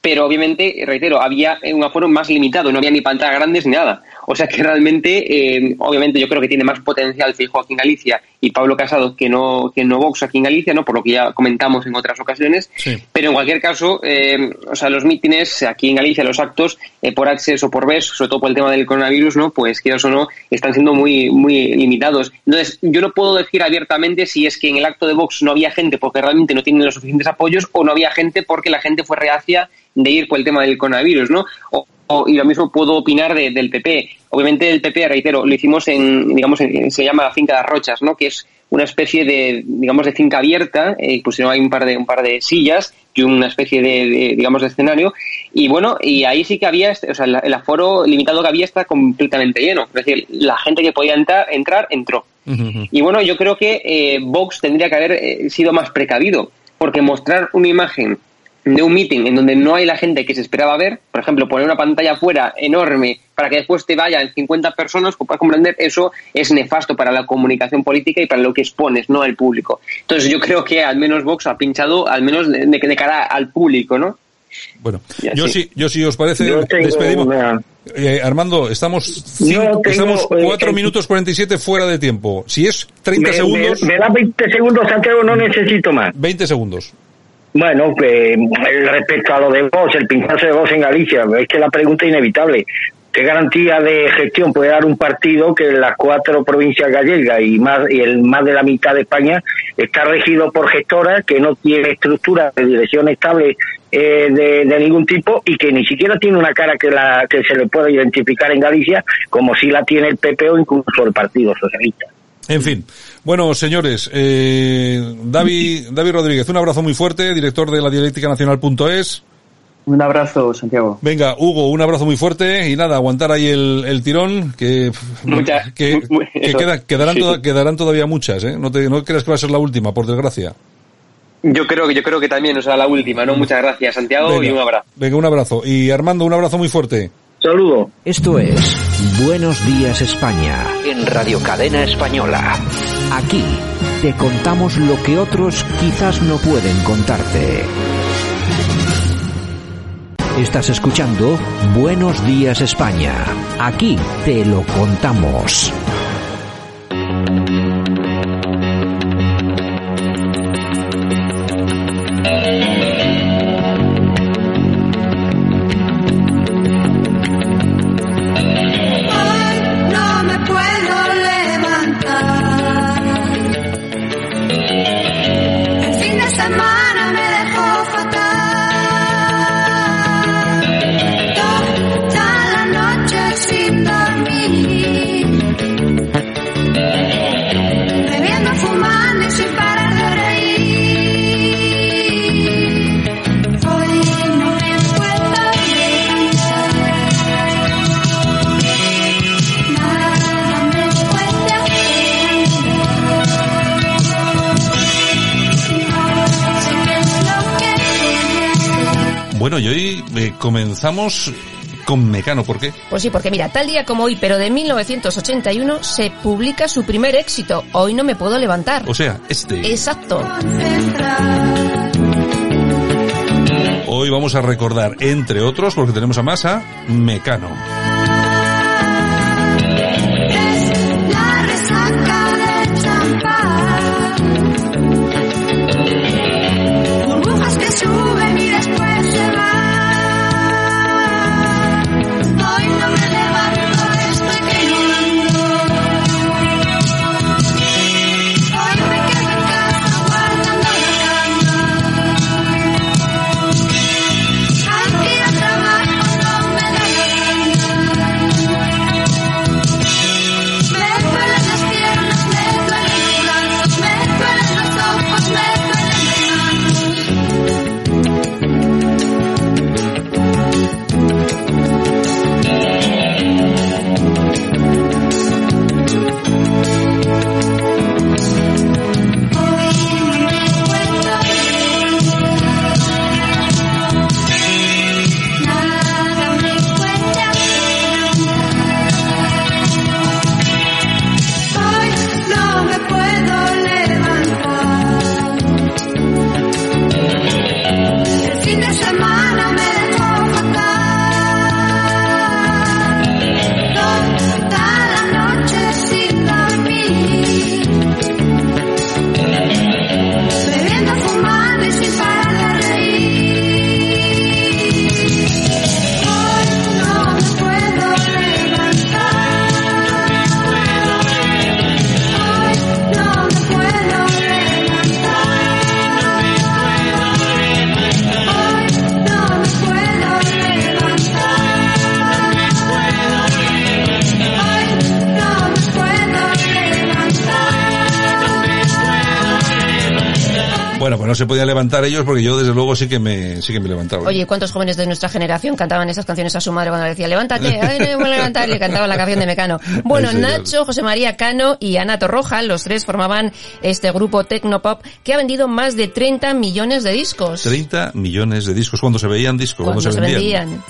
Pero obviamente, reitero, había un aforo más limitado, no había ni pantallas grandes ni nada. O sea que realmente, eh, obviamente yo creo que tiene más potencial Fijo aquí en Galicia y Pablo Casado que no, que no Vox aquí en Galicia, ¿no? Por lo que ya comentamos en otras ocasiones. Pero en cualquier caso, eh, o sea, los mítines aquí en Galicia, los actos, eh, por Access o por BES, sobre todo por el tema del coronavirus, ¿no? Pues quieras o no, están siendo muy, muy limitados. Entonces, yo no puedo decir abiertamente si es que en el acto de Vox no había gente porque realmente no tienen los suficientes apoyos o no había gente porque la gente fue reacia de ir por el tema del coronavirus, ¿no? O, o- y lo mismo puedo opinar de- del PP. Obviamente el PP, reitero, lo hicimos en, digamos, en- se llama la finca de las Rochas, ¿no? Que es una especie de, digamos, de finca abierta, eh, pusieron ahí un par de, un par de sillas y una especie de, de, digamos, de escenario. Y bueno, y ahí sí que había, este- o sea, el aforo limitado que había está completamente lleno. Es decir, la gente que podía entrar, entrar entró. Y bueno, yo creo que eh, Vox tendría que haber eh, sido más precavido, porque mostrar una imagen de un meeting en donde no hay la gente que se esperaba ver, por ejemplo, poner una pantalla fuera enorme para que después te vayan 50 personas, como puedes comprender, eso es nefasto para la comunicación política y para lo que expones, ¿no?, al público. Entonces yo creo que al menos Vox ha pinchado, al menos de, de cara al público, ¿no? Bueno, yo sí. yo sí os parece, tengo despedimos. una- Eh, Armando, estamos cinco- tengo, estamos eh, 4 eh, minutos 47 fuera de tiempo. Si es 30 Me- segundos, Me, me da 20 segundos, Santiago, no necesito más. 20 segundos. Bueno, que respecto a lo de vos, el pincharse de vos en Galicia, es que la pregunta es inevitable. ¿Qué garantía de gestión puede dar un partido que en las cuatro provincias gallegas y más y el más de la mitad de España está regido por gestoras que no tiene estructura de dirección estable eh, de, de, ningún tipo y que ni siquiera tiene una cara que la que se le pueda identificar en Galicia como si la tiene el PP o incluso el Partido Socialista. En fin. Bueno, señores, eh, David, David Rodríguez, un abrazo muy fuerte, director de la dialéctica nacional.es. Un abrazo, Santiago. Venga, Hugo, un abrazo muy fuerte y nada, aguantar ahí el, el tirón, que, Mucha, que, que queda, quedarán, sí. to, quedarán todavía muchas, ¿eh? No, te, no creas que va a ser la última, por desgracia. Yo creo que yo creo que también o sea la última, ¿no? Muchas gracias, Santiago, venga, y un abrazo. Venga, un abrazo. Y Armando, un abrazo muy fuerte. Saludo. Esto es Buenos Días España en Radio Cadena Española. Aquí te contamos lo que otros quizás no pueden contarte. Estás escuchando Buenos Días España. Aquí te lo contamos. Comenzamos con Mecano, ¿por qué? Pues sí, porque mira, tal día como hoy, pero de 1981, se publica su primer éxito, Hoy no me puedo levantar. O sea, este. Exacto. Hoy vamos a recordar, entre otros, porque tenemos a Masa, Mecano. Se podían levantar ellos porque yo desde luego sí que me, sí que me levantaba. Oye, ¿cuántos jóvenes de nuestra generación cantaban esas canciones a su madre cuando le decía levántate, ay, no me voy a levantar? Y le cantaban la canción de Mecano. Bueno, Ay. Nacho, José María Cano y Ana Torroja, los tres formaban este grupo Tecnopop que ha vendido más de 30 millones de discos. 30 millones de discos. Cuando se veían discos, cuando, se vendían. vendían.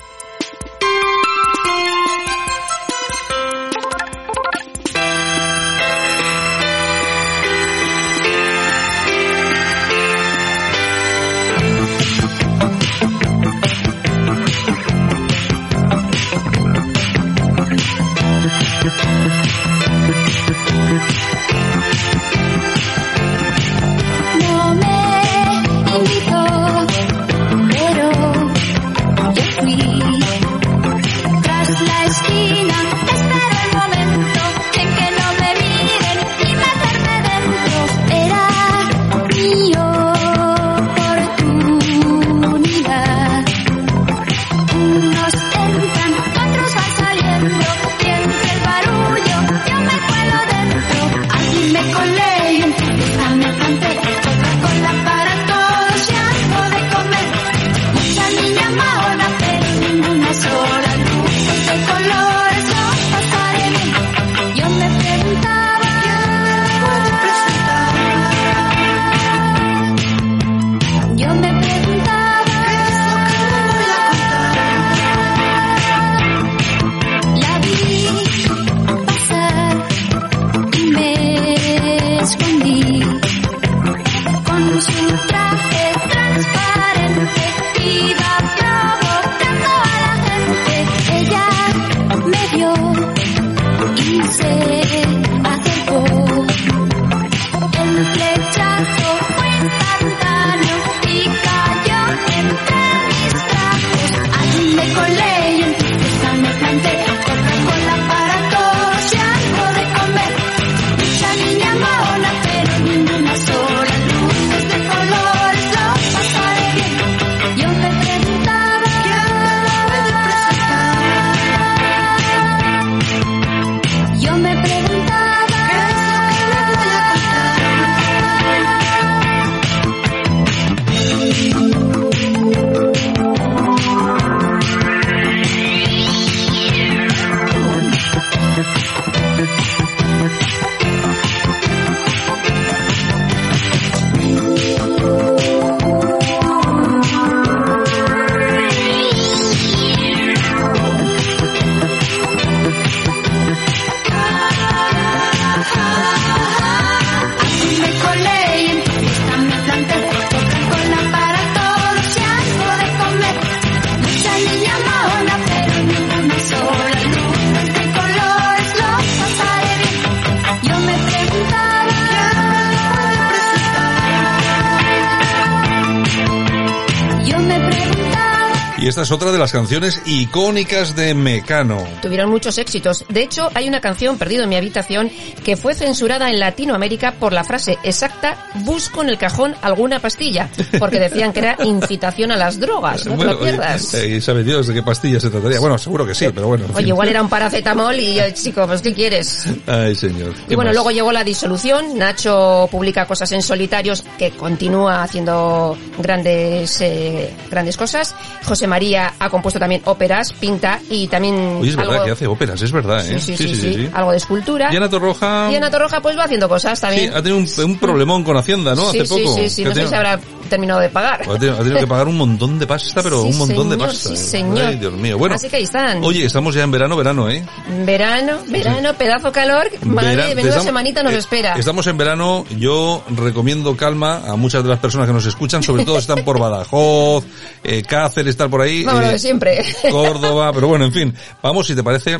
Esta es otra de las canciones icónicas de Mecano. Tuvieron muchos éxitos. De hecho, hay una canción, Perdido en mi habitación, que fue censurada en Latinoamérica por la frase exacta, busco en el cajón alguna pastilla, porque decían que era incitación a las drogas, no te Bueno, lo pierdas. eh, eh, sabe Dios de qué pastilla se trataría. Bueno, seguro que sí, pero bueno. en Oye, igual era un paracetamol y yo, chico, pues ¿qué quieres? Ay, señor. Y ¿Qué bueno, más? luego llegó la disolución. Nacho publica cosas en solitarios que continúa haciendo grandes eh, grandes cosas. José María ha compuesto también óperas, pinta y también Oye, es verdad que hace óperas, es verdad, ¿eh? sí, sí, sí, sí, algo de escultura. Diana Torroja... Y Ana Torroja pues va haciendo cosas Sí, también. ha tenido un, un problemón con Hacienda, ¿no? sí, Hace sí, poco. sí, sí, Que no sé si habrá terminado de pagar. ha tenido, ha tenido que pagar un montón de pasta, pero Sí, un montón de pasta. sí, señor. Ay, Dios mío. Bueno, Así que ahí están. oye, estamos ya en verano, verano, ¿eh? Verano, verano, pedazo calor. Madre, Vera- menuda estamos- semanita nos eh, espera. Estamos en verano, yo recomiendo calma a muchas de las personas que nos escuchan, sobre todo si están por Badajoz, eh, Cáceres, estar por ahí. Vamos, lo eh, siempre. Córdoba, pero bueno, en fin, vamos si te parece.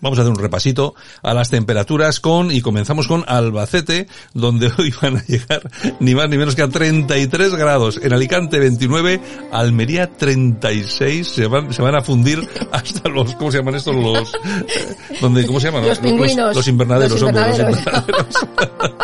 Vamos a hacer un repasito a las temperaturas con, y comenzamos con Albacete, donde hoy van a llegar ni más ni menos que a 33 grados. En Alicante 29, Almería 36, se van, se van a fundir hasta los, ¿cómo se llaman estos? Los, eh, donde, ¿cómo se llaman? Los. Los, invernaderos, Los hombre, los invernaderos. invernaderos.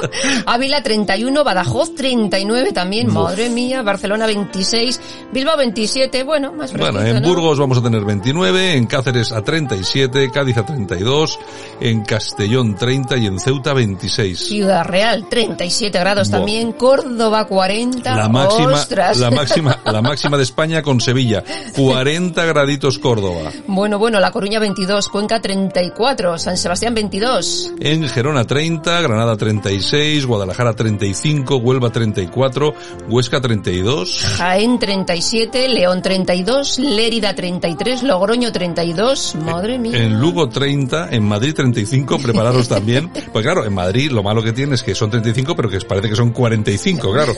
Ávila 31, Badajoz 39 también, madre mía, Barcelona 26, Bilbao 27, bueno, más Bueno, fresquito, en ¿no? Burgos vamos a tener 29, en Cáceres a 37, Cádiz a 32, en Castellón 30 y en Ceuta 26. Ciudad Real 37 grados Buah. también, Córdoba 40, La máxima, ostras. la máxima, la máxima de España con Sevilla, 40 graditos Córdoba. Bueno, bueno, La Coruña 22, Cuenca 34, San Sebastián 22, En Gerona 30, Granada 36, Guadalajara 35, Huelva 34, Huesca 32. Jaén 37, León 32, Lérida 33, Logroño 32, madre mía. En Lugo 30, en Madrid 35, prepararos también. Pues claro, en Madrid lo malo que tiene es que son 35, pero que parece que son 45, claro.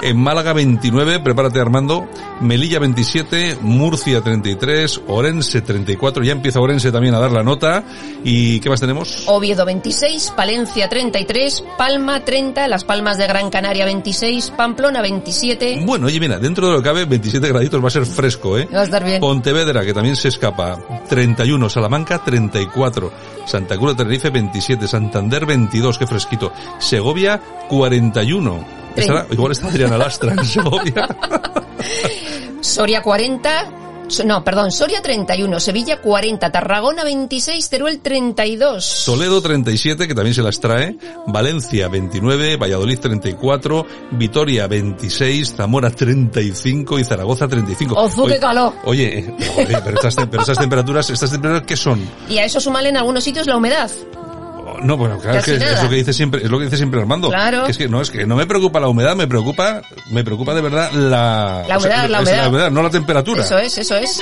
En Málaga 29, prepárate Armando. Melilla 27, Murcia 33, Orense 34, ya empieza Orense también a dar la nota. ¿Y qué más tenemos? Oviedo 26, Palencia 33, Palma 30, Las Palmas de Gran Canaria 26, Pamplona 27. Bueno, oye, mira, dentro de lo que cabe, 27 graditos va a ser fresco, ¿eh? Va a estar bien. Pontevedra, que también se escapa, 31, Salamanca 34, Santa Cruz de Tenerife 27, Santander 22, qué fresquito, Segovia 41. Estará- igual está Adriana Lastra en Segovia. Soria 40, so- no, perdón, Soria 31, Sevilla 40, Tarragona 26, Teruel 32. Toledo 37, que también se las trae, Valencia 29, Valladolid 34, Vitoria 26, Zamora 35 y Zaragoza 35. ¡Ozu, qué calor! Oye, oye, pero, estas, te- pero estas temperaturas, estas temperaturas, ¿qué son? Y a eso súmale en algunos sitios la humedad. No, bueno, claro, es, que es, lo que dice siempre, es lo que dice siempre Armando. Claro. Que es que no, es que no me preocupa la humedad, me preocupa, me preocupa de verdad la, La humedad, la es humedad. no la temperatura. Eso es, eso es.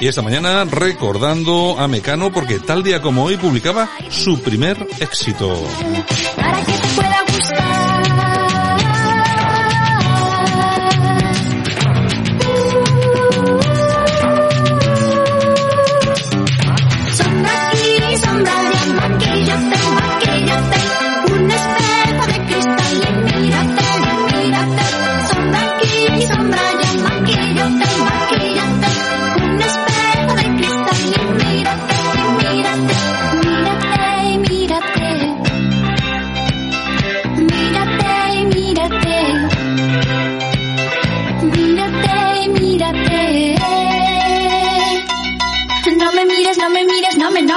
Y esta mañana recordando a Mecano porque tal día como hoy publicaba su primer éxito. para que te pueda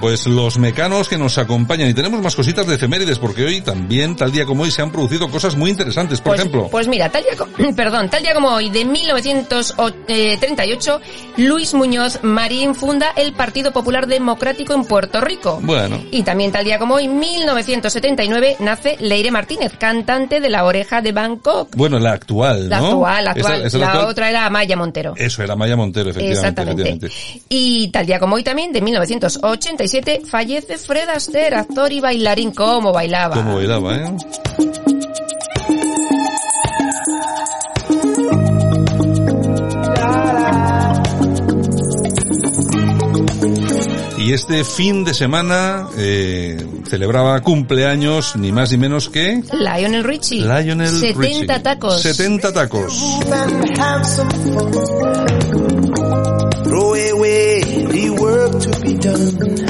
pues los mecanos que nos acompañan y tenemos más cositas de efemérides porque hoy también, tal día como hoy, se han producido cosas muy interesantes. Por pues, ejemplo, Pues mira, tal día, perdón, tal día como hoy, de 1938, Luis Muñoz Marín funda el Partido Popular Democrático en Puerto Rico. bueno, Y también tal día como hoy, 1979, nace Leire Martínez, cantante de La Oreja de Bangkok. bueno, la actual, La ¿no? actual, la actual. Esa- esa es la actual. otra era Amaya Montero. Eso era Maya Montero, efectivamente. Exactamente. efectivamente. Y tal día como hoy también, de 1987, fallece Fred Astaire, actor y bailarín. ¿Cómo bailaba? ¿Cómo bailaba, eh? Y este fin de semana eh, celebraba cumpleaños ni más ni menos que Lionel Richie. Lionel 70 Richie. tacos. 70 tacos. Throw away the work to be done.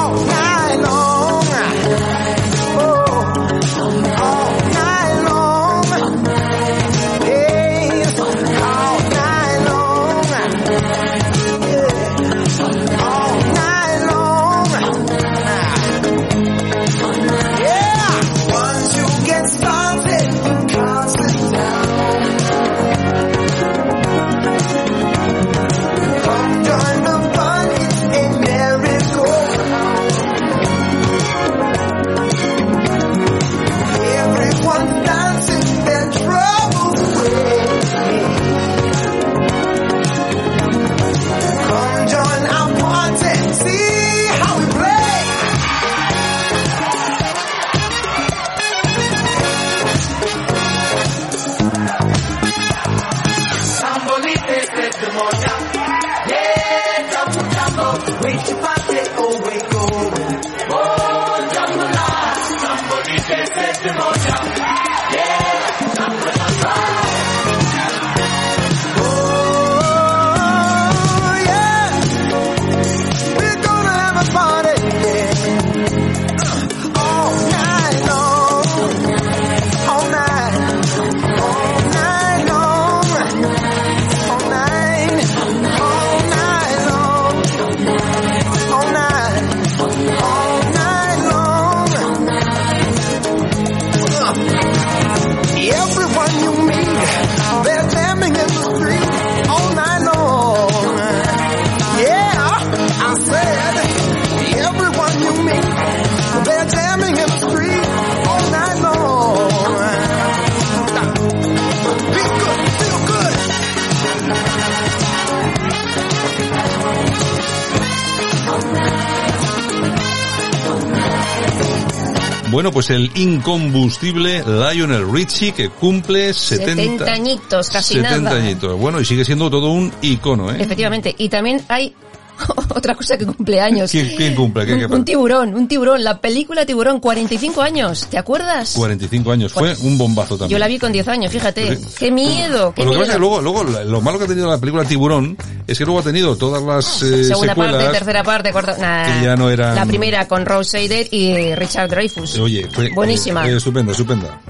Bueno, pues el incombustible Lionel Richie que cumple 70, 70 añitos, casi 70 nada. añitos. Bueno, y sigue siendo todo un icono, ¿eh? Efectivamente. Y también hay otra cosa que cumpleaños. ¿Quién, quién cumple? ¿Qué, qué Un tiburón, un tiburón, la película Tiburón, 45 años, ¿te acuerdas? 45 años. Fue un bombazo también. Yo la vi con 10 años, fíjate. Sí. ¡Qué miedo! ¡Qué Pues lo que pasa es que luego, luego lo malo que ha tenido la película Tiburón es que luego ha tenido todas las eh, Segunda secuelas. parte, tercera parte, cuarta... nah. que ya no eran- La primera con Rose Seider y Richard Dreyfuss. Oye, fue Buenísima. eh, estupenda, estupenda.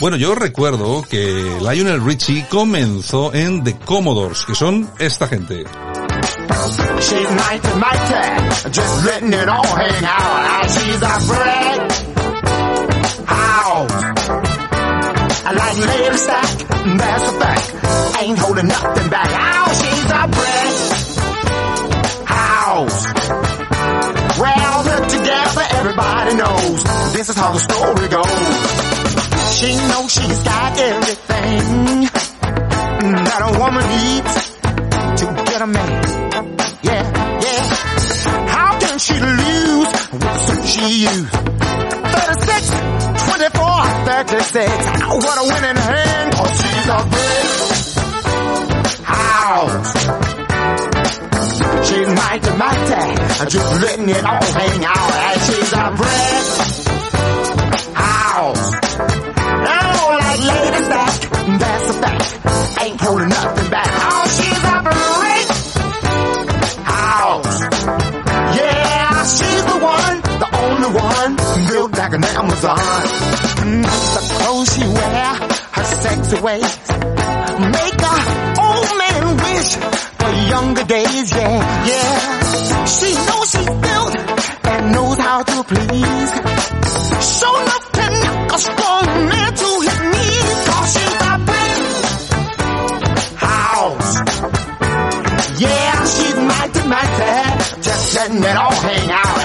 Bueno, yo recuerdo que Lionel Richie comenzó en The Commodores, que son esta gente. She's mighty, mighty, just letting it all hang out. She's a bread house. I like lady stack, that's a fact. Ain't holding nothing back. Oh, she's a bread house. Well, put together, everybody knows this is how the story goes. She knows she's got everything that a woman needs to get a man. Yeah, yeah. How can she lose what she used? 36, 24, 36. What a winning hand, cause she's a big house. She's mighty, mighty, just letting it all hang out. And she's a brick house. Oh, like lady back, that's a fact. Ain't holding nothing back. An Amazon. Mm, the clothes she wear, her sexy ways, make a old man wish for younger days. Yeah, yeah. She knows she's built and knows how to please. Show enough to knock a strong man to his knees. Cause she's a house. Yeah, she's mighty, mighty. Just letting it all hang out.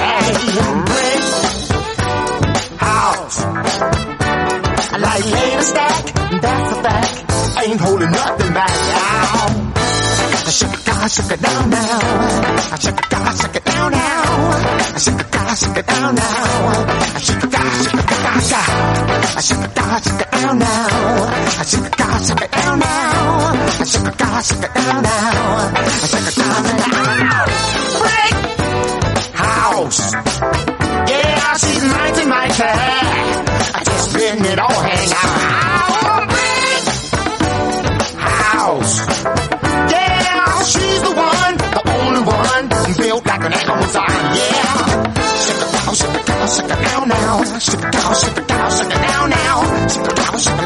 stack, that's a fact. I ain't holding nothing back. Ow. I shook it, I shook it down now. I shook it, I shook it down now. I shook it, I shook it down now. I shook it, I shook it down now. I shook it, I shook it down now. I shook it, I shook it down now. I shook it, I shook it down now. I shook it, I shook it down now. Break house. Yeah, she's mighty mighty mighty. Just letting it all hang out. Brick house. Yeah, she's the one, the only one, built like an Amazon. Yeah. Shake it down, shake it down, shake it down now. Shake it down, shake it down, shake it down now. Shake it down, shake it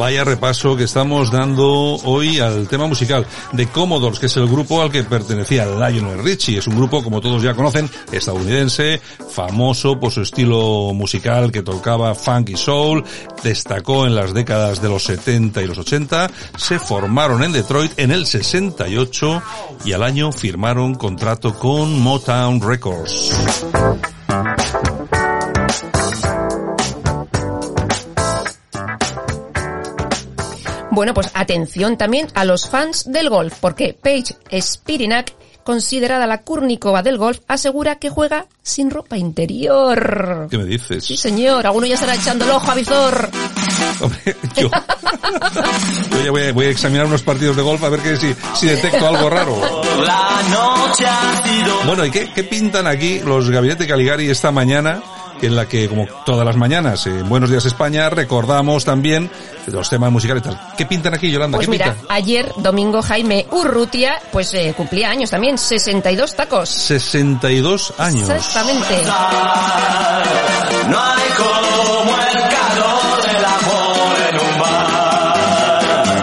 Vaya repaso que estamos dando hoy al tema musical de Commodores, que es el grupo al que pertenecía Lionel Richie. Es un grupo, como todos ya conocen, estadounidense, famoso por su estilo musical que tocaba funk y soul, destacó en las décadas de los 70 y los 80, se formaron en Detroit en el 68 y al año firmaron contrato con Motown Records. Bueno, pues atención también a los fans del golf, porque Paige Spirinak, considerada la Kurnikova del golf, asegura que juega sin ropa interior. ¿Qué me dices? Sí, señor, alguno ya estará echando el ojo a Vizor. Hombre, yo, yo ya voy a, voy a examinar unos partidos de golf a ver que si, si detecto algo raro. Bueno, ¿y qué, qué pintan aquí los Gabinete Caligari esta mañana? En la que, como todas las mañanas, en Buenos Días España, recordamos también los temas musicales y tal. ¿Qué pintan aquí, Yolanda? Pues ¿Qué mira, pintan? ayer Domingo Jaime Urrutia, pues eh, cumplía años también, 62 tacos. 62 años. Exactamente. No hay como el calor del amor en un bar.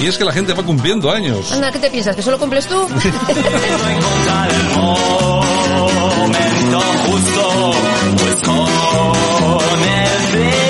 Y es que la gente va cumpliendo años. Anda, ¿qué te piensas? ¿Que solo cumples tú? Momento justo, pues con el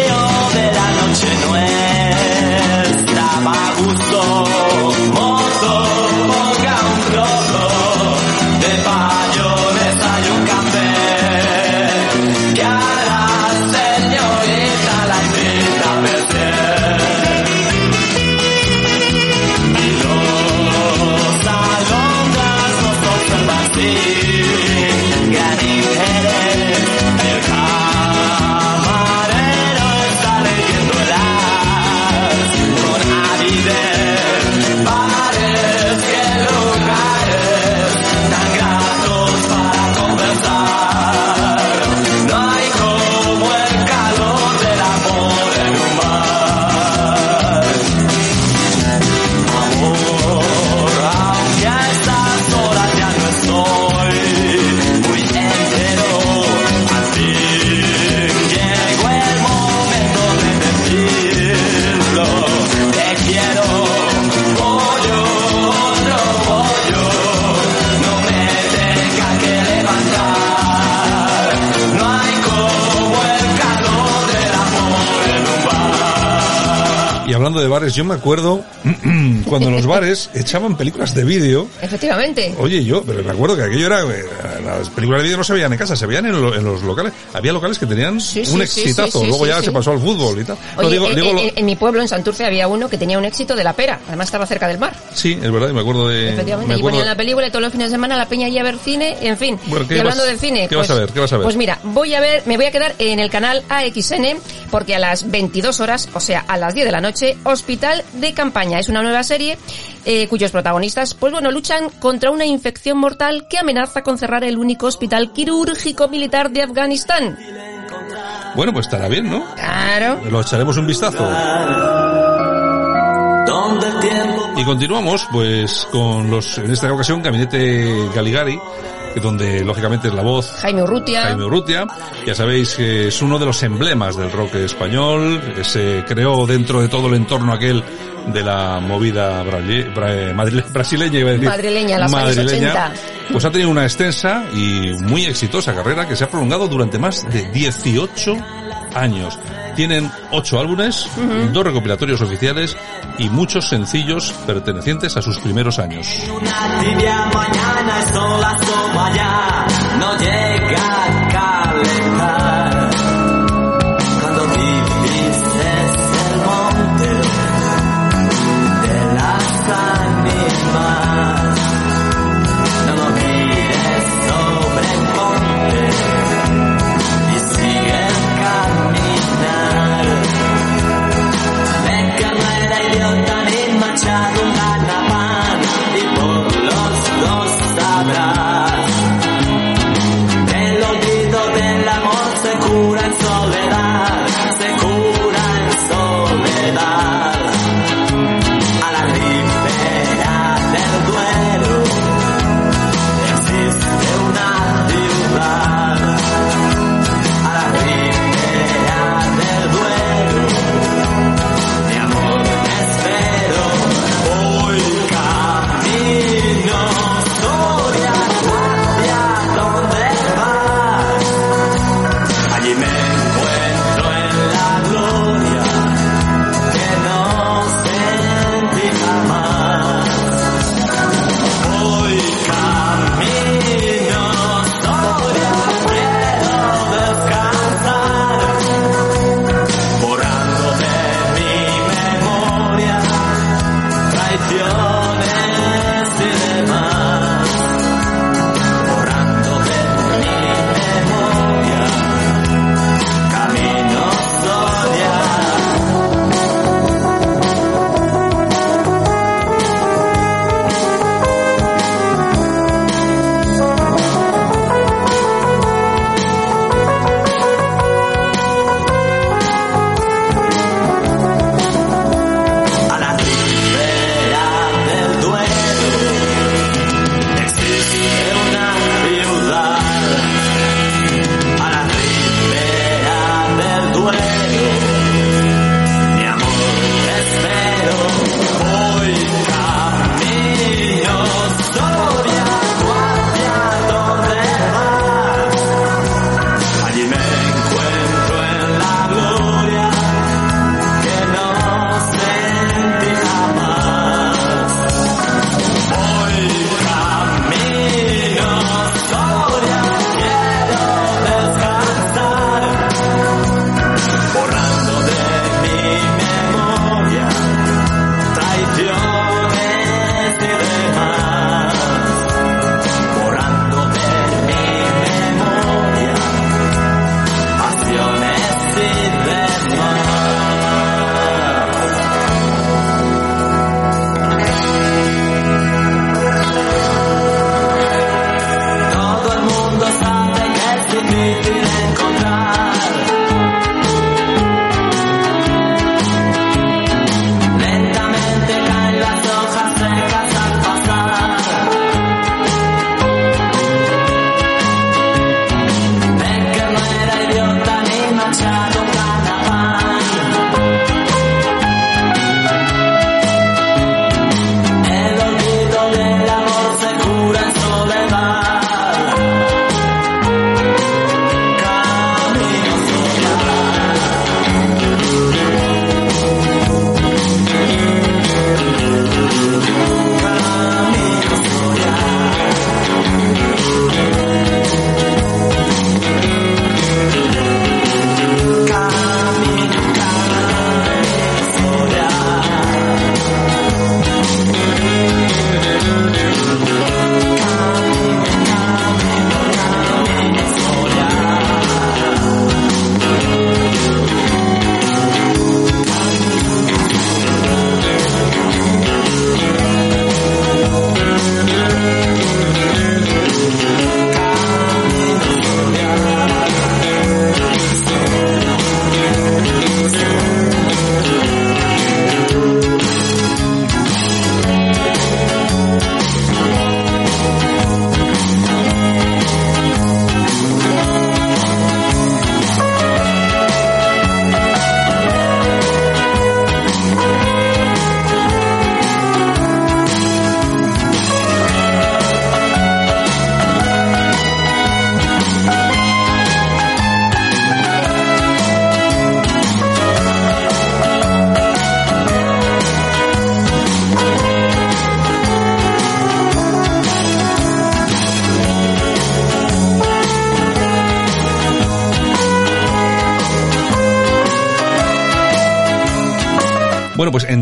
de bares, yo me acuerdo cuando los bares echaban películas de vídeo. Efectivamente. Oye, yo, pero me acuerdo que aquello era, eh, las películas de vídeo no se veían en casa, se veían en, lo- en los locales. Había locales que tenían sí, un sí, exitazo, sí, luego ya se pasó al fútbol y tal. No, digo- en, digo lo- en- en mi pueblo, en Santurce, había uno que tenía un éxito de la pera. Además estaba cerca del mar. sí, es verdad, y me acuerdo de... Efectivamente, me y la película y todos los fines de semana la peña iba a ver cine, en fin. Bueno, ¿qué y hablando vas- del cine, qué vas pues, a ver? ¿Qué vas a ver? Pues mira, voy a ver, me voy a quedar en el canal AXN porque a las 22 horas, o sea, a las 10 de la noche, Hospital de Campaña. Es una nueva serie eh, cuyos protagonistas, pues bueno, luchan contra una infección mortal que amenaza con cerrar el único hospital quirúrgico militar de Afganistán. Bueno, pues estará bien, ¿no? Claro. Lo echaremos un vistazo. Y continuamos, pues, con los, en esta ocasión, Gabinete Galigari, donde, lógicamente, es la voz Jaime Urrutia. Jaime Urrutia. Ya sabéis que es uno de los emblemas del rock español. eh, Se creó dentro de todo el entorno aquel de la movida madrile- brasileña, iba a decir. Madrileña, las 80. Pues ha tenido una extensa y muy exitosa carrera que se ha prolongado durante más de 18 años. Tienen ocho álbumes, dos recopilatorios oficiales y muchos sencillos pertenecientes a sus primeros años. Una tibia mañana el sol asoma ya, no llega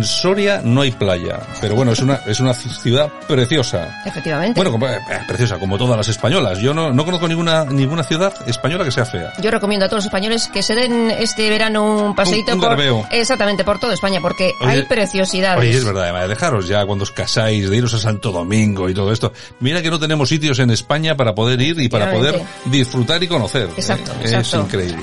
en Soria no hay playa, pero bueno, es una, es una ciudad preciosa. Efectivamente. Bueno, como- eh, preciosa, como todas las españolas. Yo no, no conozco ninguna, ninguna ciudad española que sea fea. Yo recomiendo a todos los españoles que se den este verano un paseíto Un- un por exactamente por toda España porque Oye, hay preciosidades. Oye, es verdad, además, dejaros ya cuando os casáis, de iros a Santo Domingo y todo esto. Mira que no tenemos sitios en España para poder ir y para poder disfrutar y conocer. Exacto, Eh, Es increíble.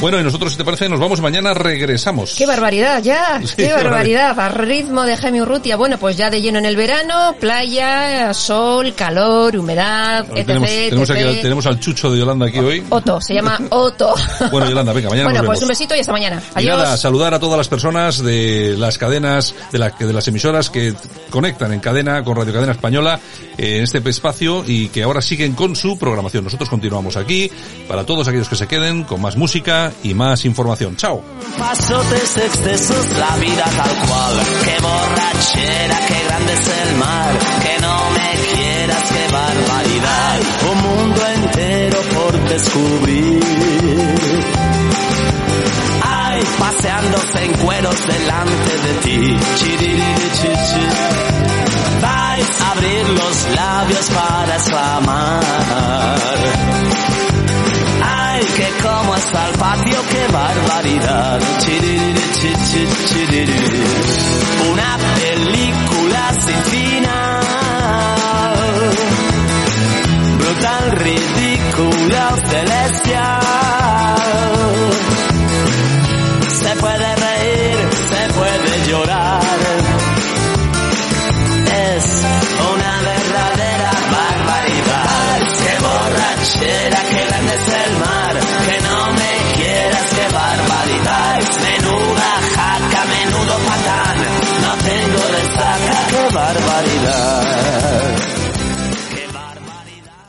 Bueno, y nosotros, si te parece, nos vamos mañana, regresamos. ¡Qué barbaridad ya! Sí, ¡Qué qué barbaridad! A ritmo de Jaime Urrutia. Bueno, pues ya de lleno en el verano, playa, sol, calor, humedad, etc. tenemos, tenemos, aquí- etc. tenemos al chucho de Yolanda aquí hoy. Otto, se llama Otto. Bueno, Yolanda, venga, mañana bueno, nos pues un besito y hasta mañana. Y Adiós. nada, saludar a todas las personas de las cadenas, de, la- de las emisoras que conectan en cadena con Radio Cadena Española en este espacio y que ahora siguen con su programación. Nosotros continuamos aquí para todos aquellos que se queden con más música y más información. Chao. Pasotes, excesos, la vida tal cual. Qué borrachera, qué grande es el mar. Que no me quieras, qué barbaridad. Un mundo entero por descubrir. Ay, paseándose en cueros delante de ti. Vais a abrir los labios para exclamar que como está el patio, qué barbaridad. Una película sin final, brutal, ridícula, celestial. Se puede reír, se puede llorar. Es una verdadera barbaridad. ¡Qué borrachera! Baila.